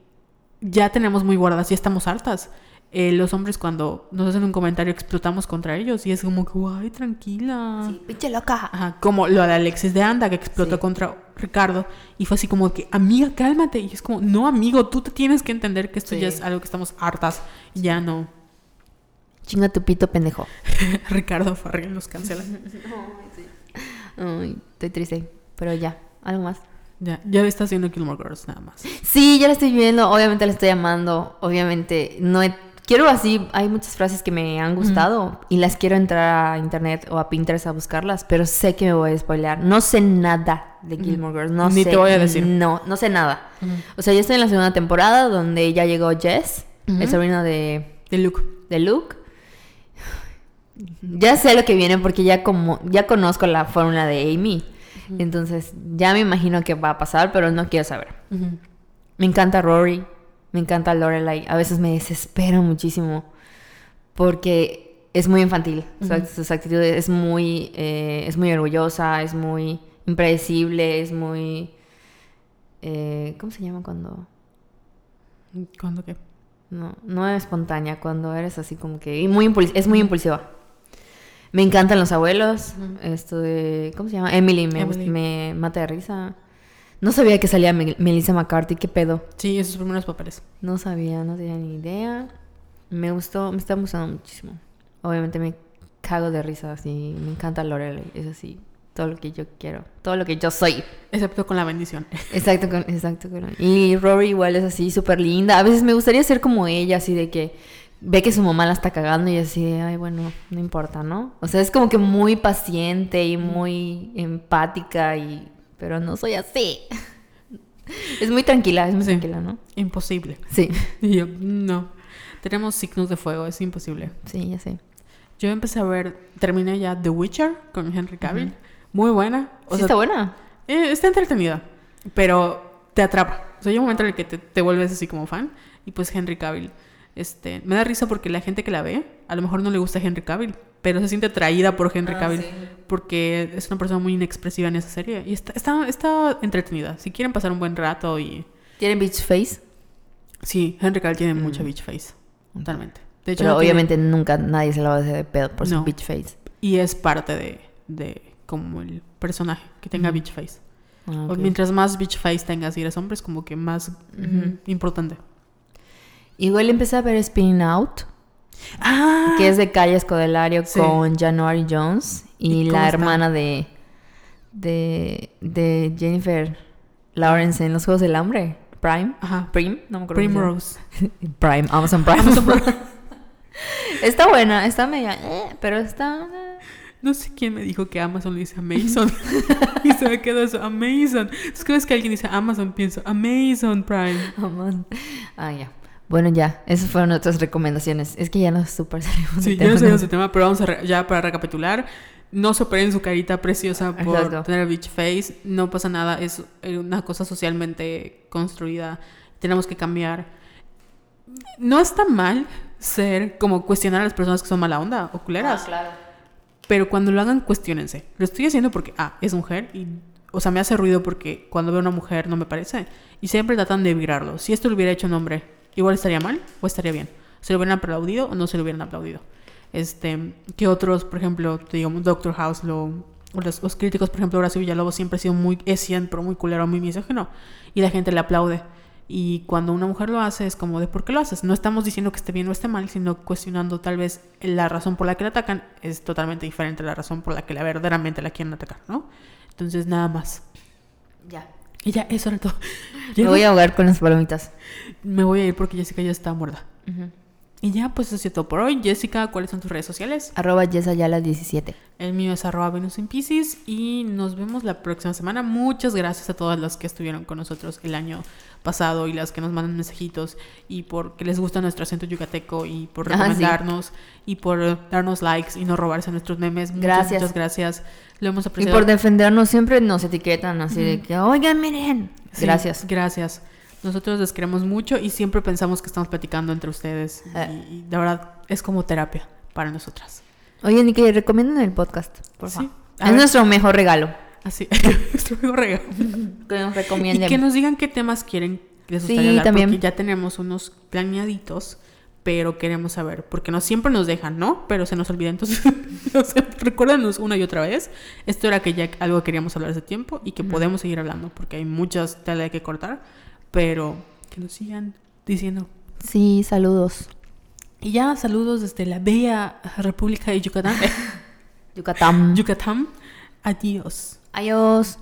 S1: ya tenemos muy guardadas, ya estamos hartas. Eh, los hombres cuando nos hacen un comentario explotamos contra ellos y es como que, guay, tranquila.
S2: Sí, pinche loca.
S1: Ajá, como lo de Alexis de Anda que explotó
S2: Sí.
S1: contra Ricardo y fue así como que, amiga, cálmate. Y es como, no, amigo, tú te tienes que entender que esto
S2: Sí.
S1: ya es algo que estamos hartas. Y ya no.
S2: Chinga tu pito, pendejo.
S1: Ricardo Farrell nos cancela.
S2: Ay, estoy triste. Pero ya, algo más.
S1: ya, ya está haciendo Gilmore Girls nada más.
S2: Sí, ya la estoy viendo. Obviamente la estoy amando. Obviamente no he quiero así, hay muchas frases que me han gustado y las quiero entrar a internet o a Pinterest a buscarlas, pero sé que me voy a spoilear. No sé nada de Gilmore Girls, no
S1: Ni
S2: sé.
S1: te voy a decir.
S2: No, no sé nada. O sea, yo estoy en la segunda temporada donde ya llegó Jess, el sobrino de,
S1: De Luke.
S2: de Luke. Ya sé lo que viene porque ya como ya conozco la fórmula de Amy. Entonces, ya me imagino que va a pasar, pero no quiero saber. Me encanta Rory, me encanta Lorelai. A veces me desespero muchísimo porque es muy infantil. Sus actitudes es muy, eh, es muy orgullosa, es muy impredecible, es muy, eh, ¿cómo se llama cuando?
S1: ¿Cuándo qué?
S2: No, no es espontánea, cuando eres así como que y muy es muy impulsiva. Me encantan los abuelos. Esto de, ¿cómo se llama? Emily me,
S1: Emily.
S2: me mata de risa. No sabía que salía Mel- Melissa McCarthy, qué pedo.
S1: Sí, esos primeros papeles.
S2: No sabía, no tenía ni idea. Me gustó, me está gustando muchísimo. Obviamente me cago de risa, así. Me encanta Lorelai, es así. Todo lo que yo quiero, todo lo que yo soy.
S1: Excepto con la bendición.
S2: Exacto, con, exacto. con- Y Rory igual es así, súper linda. A veces me gustaría ser como ella, así de que ve que su mamá la está cagando y así, ay, bueno, no importa, ¿no? O sea, es como que muy paciente y muy empática y... Pero no soy así. Es muy tranquila, es muy
S1: Sí.
S2: tranquila, ¿no?
S1: Imposible.
S2: Sí,
S1: Y yo, no. Tenemos signos de fuego, es imposible.
S2: sí, ya sé.
S1: Yo empecé a ver, terminé ya The Witcher con Henry Cavill. Muy buena. O
S2: ¿Sí
S1: sea,
S2: está buena?
S1: eh, está entretenida, pero te atrapa. O sea, hay un momento en el que te, te vuelves así como fan. Y pues Henry Cavill. Este, me da risa porque la gente que la ve, a lo mejor no le gusta Henry Cavill, pero se siente atraída por Henry
S2: Ah,
S1: Cavill.
S2: sí.
S1: Porque es una persona muy inexpresiva en esa serie. Y está, está, está entretenida. Si quieren pasar un buen rato y...
S2: ¿Tiene beach face?
S1: Sí, Henry Cavill tiene mucha beach face. Totalmente. De hecho,
S2: Pero
S1: no tiene-
S2: obviamente nunca nadie se la va a hacer de pedo por
S1: No.
S2: su beach face.
S1: Y es parte de, de como el personaje, que tenga beach face.
S2: Ah.
S1: Mientras más beach face tengas si eres hombre, es como que más
S2: Ujú.
S1: importante.
S2: Igual empecé a ver Spinning Out.
S1: Ah,
S2: que es de Calle Escodelario
S1: Sí.
S2: con January Jones y,
S1: ¿Y cómo
S2: la hermana de, de de Jennifer Lawrence en los Juegos del Hambre, Prime,
S1: Ajá.
S2: Prim, no me acuerdo.
S1: Primrose.
S2: se llama. Prime, Amazon Prime. está buena, está media, eh, pero está eh.
S1: No sé quién me dijo que Amazon le dice Amazon. y se me quedó eso, Amazon. Es que alguien dice Amazon, pienso Amazon Prime.
S2: Amazon. Ah, ya. Bueno, ya, esas fueron nuestras recomendaciones. Es que ya nos super salimos
S1: Sí,
S2: del
S1: ya no
S2: tema,
S1: sabemos el tema, pero vamos a re- ya para recapitular. No se operen su carita preciosa por
S2: Exacto.
S1: tener beach face. No pasa nada, es eh, una cosa socialmente construida. Tenemos que cambiar. No está mal ser como cuestionar a las personas que son mala onda o culeras.
S2: Ah, claro.
S1: Pero cuando lo hagan, cuestionense. Lo estoy haciendo porque, ah, es mujer y, o sea, me hace ruido porque cuando veo a una mujer no me parece. Y siempre tratan de vibrarlo. Si esto lo hubiera hecho un hombre, igual estaría mal o estaría bien. ¿Se lo hubieran aplaudido o no se lo hubieran aplaudido? Este, que otros, por ejemplo, te digo, Doctor House, lo, los, los críticos, por ejemplo, Horacio Villalobos siempre ha sido muy, es siempre muy culero, muy misógino. Y la gente le aplaude. Y cuando una mujer lo hace es como de ¿por qué lo haces? No estamos diciendo que esté bien o esté mal, sino cuestionando tal vez la razón por la que la atacan es totalmente diferente a la razón por la que la verdaderamente la quieren atacar, ¿no? Entonces nada más.
S2: Ya.
S1: Y ya, eso era todo.
S2: Me voy a ahogar con las palomitas.
S1: Me voy a ir porque Jessica ya está muerta. Y ya, pues eso es todo por hoy. Jessica, ¿cuáles son tus redes sociales?
S2: Arroba Yesayala17.
S1: El mío es arroba Venus en Pisces y nos vemos la próxima semana. Muchas gracias a todas las que estuvieron con nosotros el año pasado y las que nos mandan mensajitos y porque les gusta nuestro acento yucateco y por
S2: Ah, sí.
S1: recomendarnos y por darnos likes y no robarse nuestros memes. Muchas,
S2: Gracias.
S1: Muchas gracias. Lo hemos
S2: Y
S1: apreciado.
S2: por defendernos siempre nos etiquetan así de que, oigan, miren.
S1: Sí,
S2: Gracias.
S1: Gracias. Nosotros les queremos mucho y siempre pensamos que estamos platicando entre ustedes.
S2: Eh.
S1: Y, y de verdad es como terapia para nosotras.
S2: Oigan, y que recomienden el podcast, por
S1: Sí.
S2: favor.
S1: A
S2: Es
S1: ver.
S2: nuestro mejor regalo.
S1: Así, nuestro amigo regalo.
S2: Que nos
S1: Y
S2: recomienden.
S1: que nos digan qué temas quieren les
S2: Sí,
S1: hablar,
S2: también.
S1: porque ya tenemos unos planeaditos, pero queremos saber, porque no siempre nos dejan, ¿no? Pero se nos olvida, entonces, o sea, recuérdanos una y otra vez. Esto era que ya algo que queríamos hablar hace tiempo y que podemos seguir hablando, porque hay muchas tela que cortar, pero que nos sigan diciendo.
S2: Sí, saludos.
S1: Y ya, saludos desde la bella República de Yucatán.
S2: Yucatán.
S1: Yucatán. Adiós.
S2: Adiós.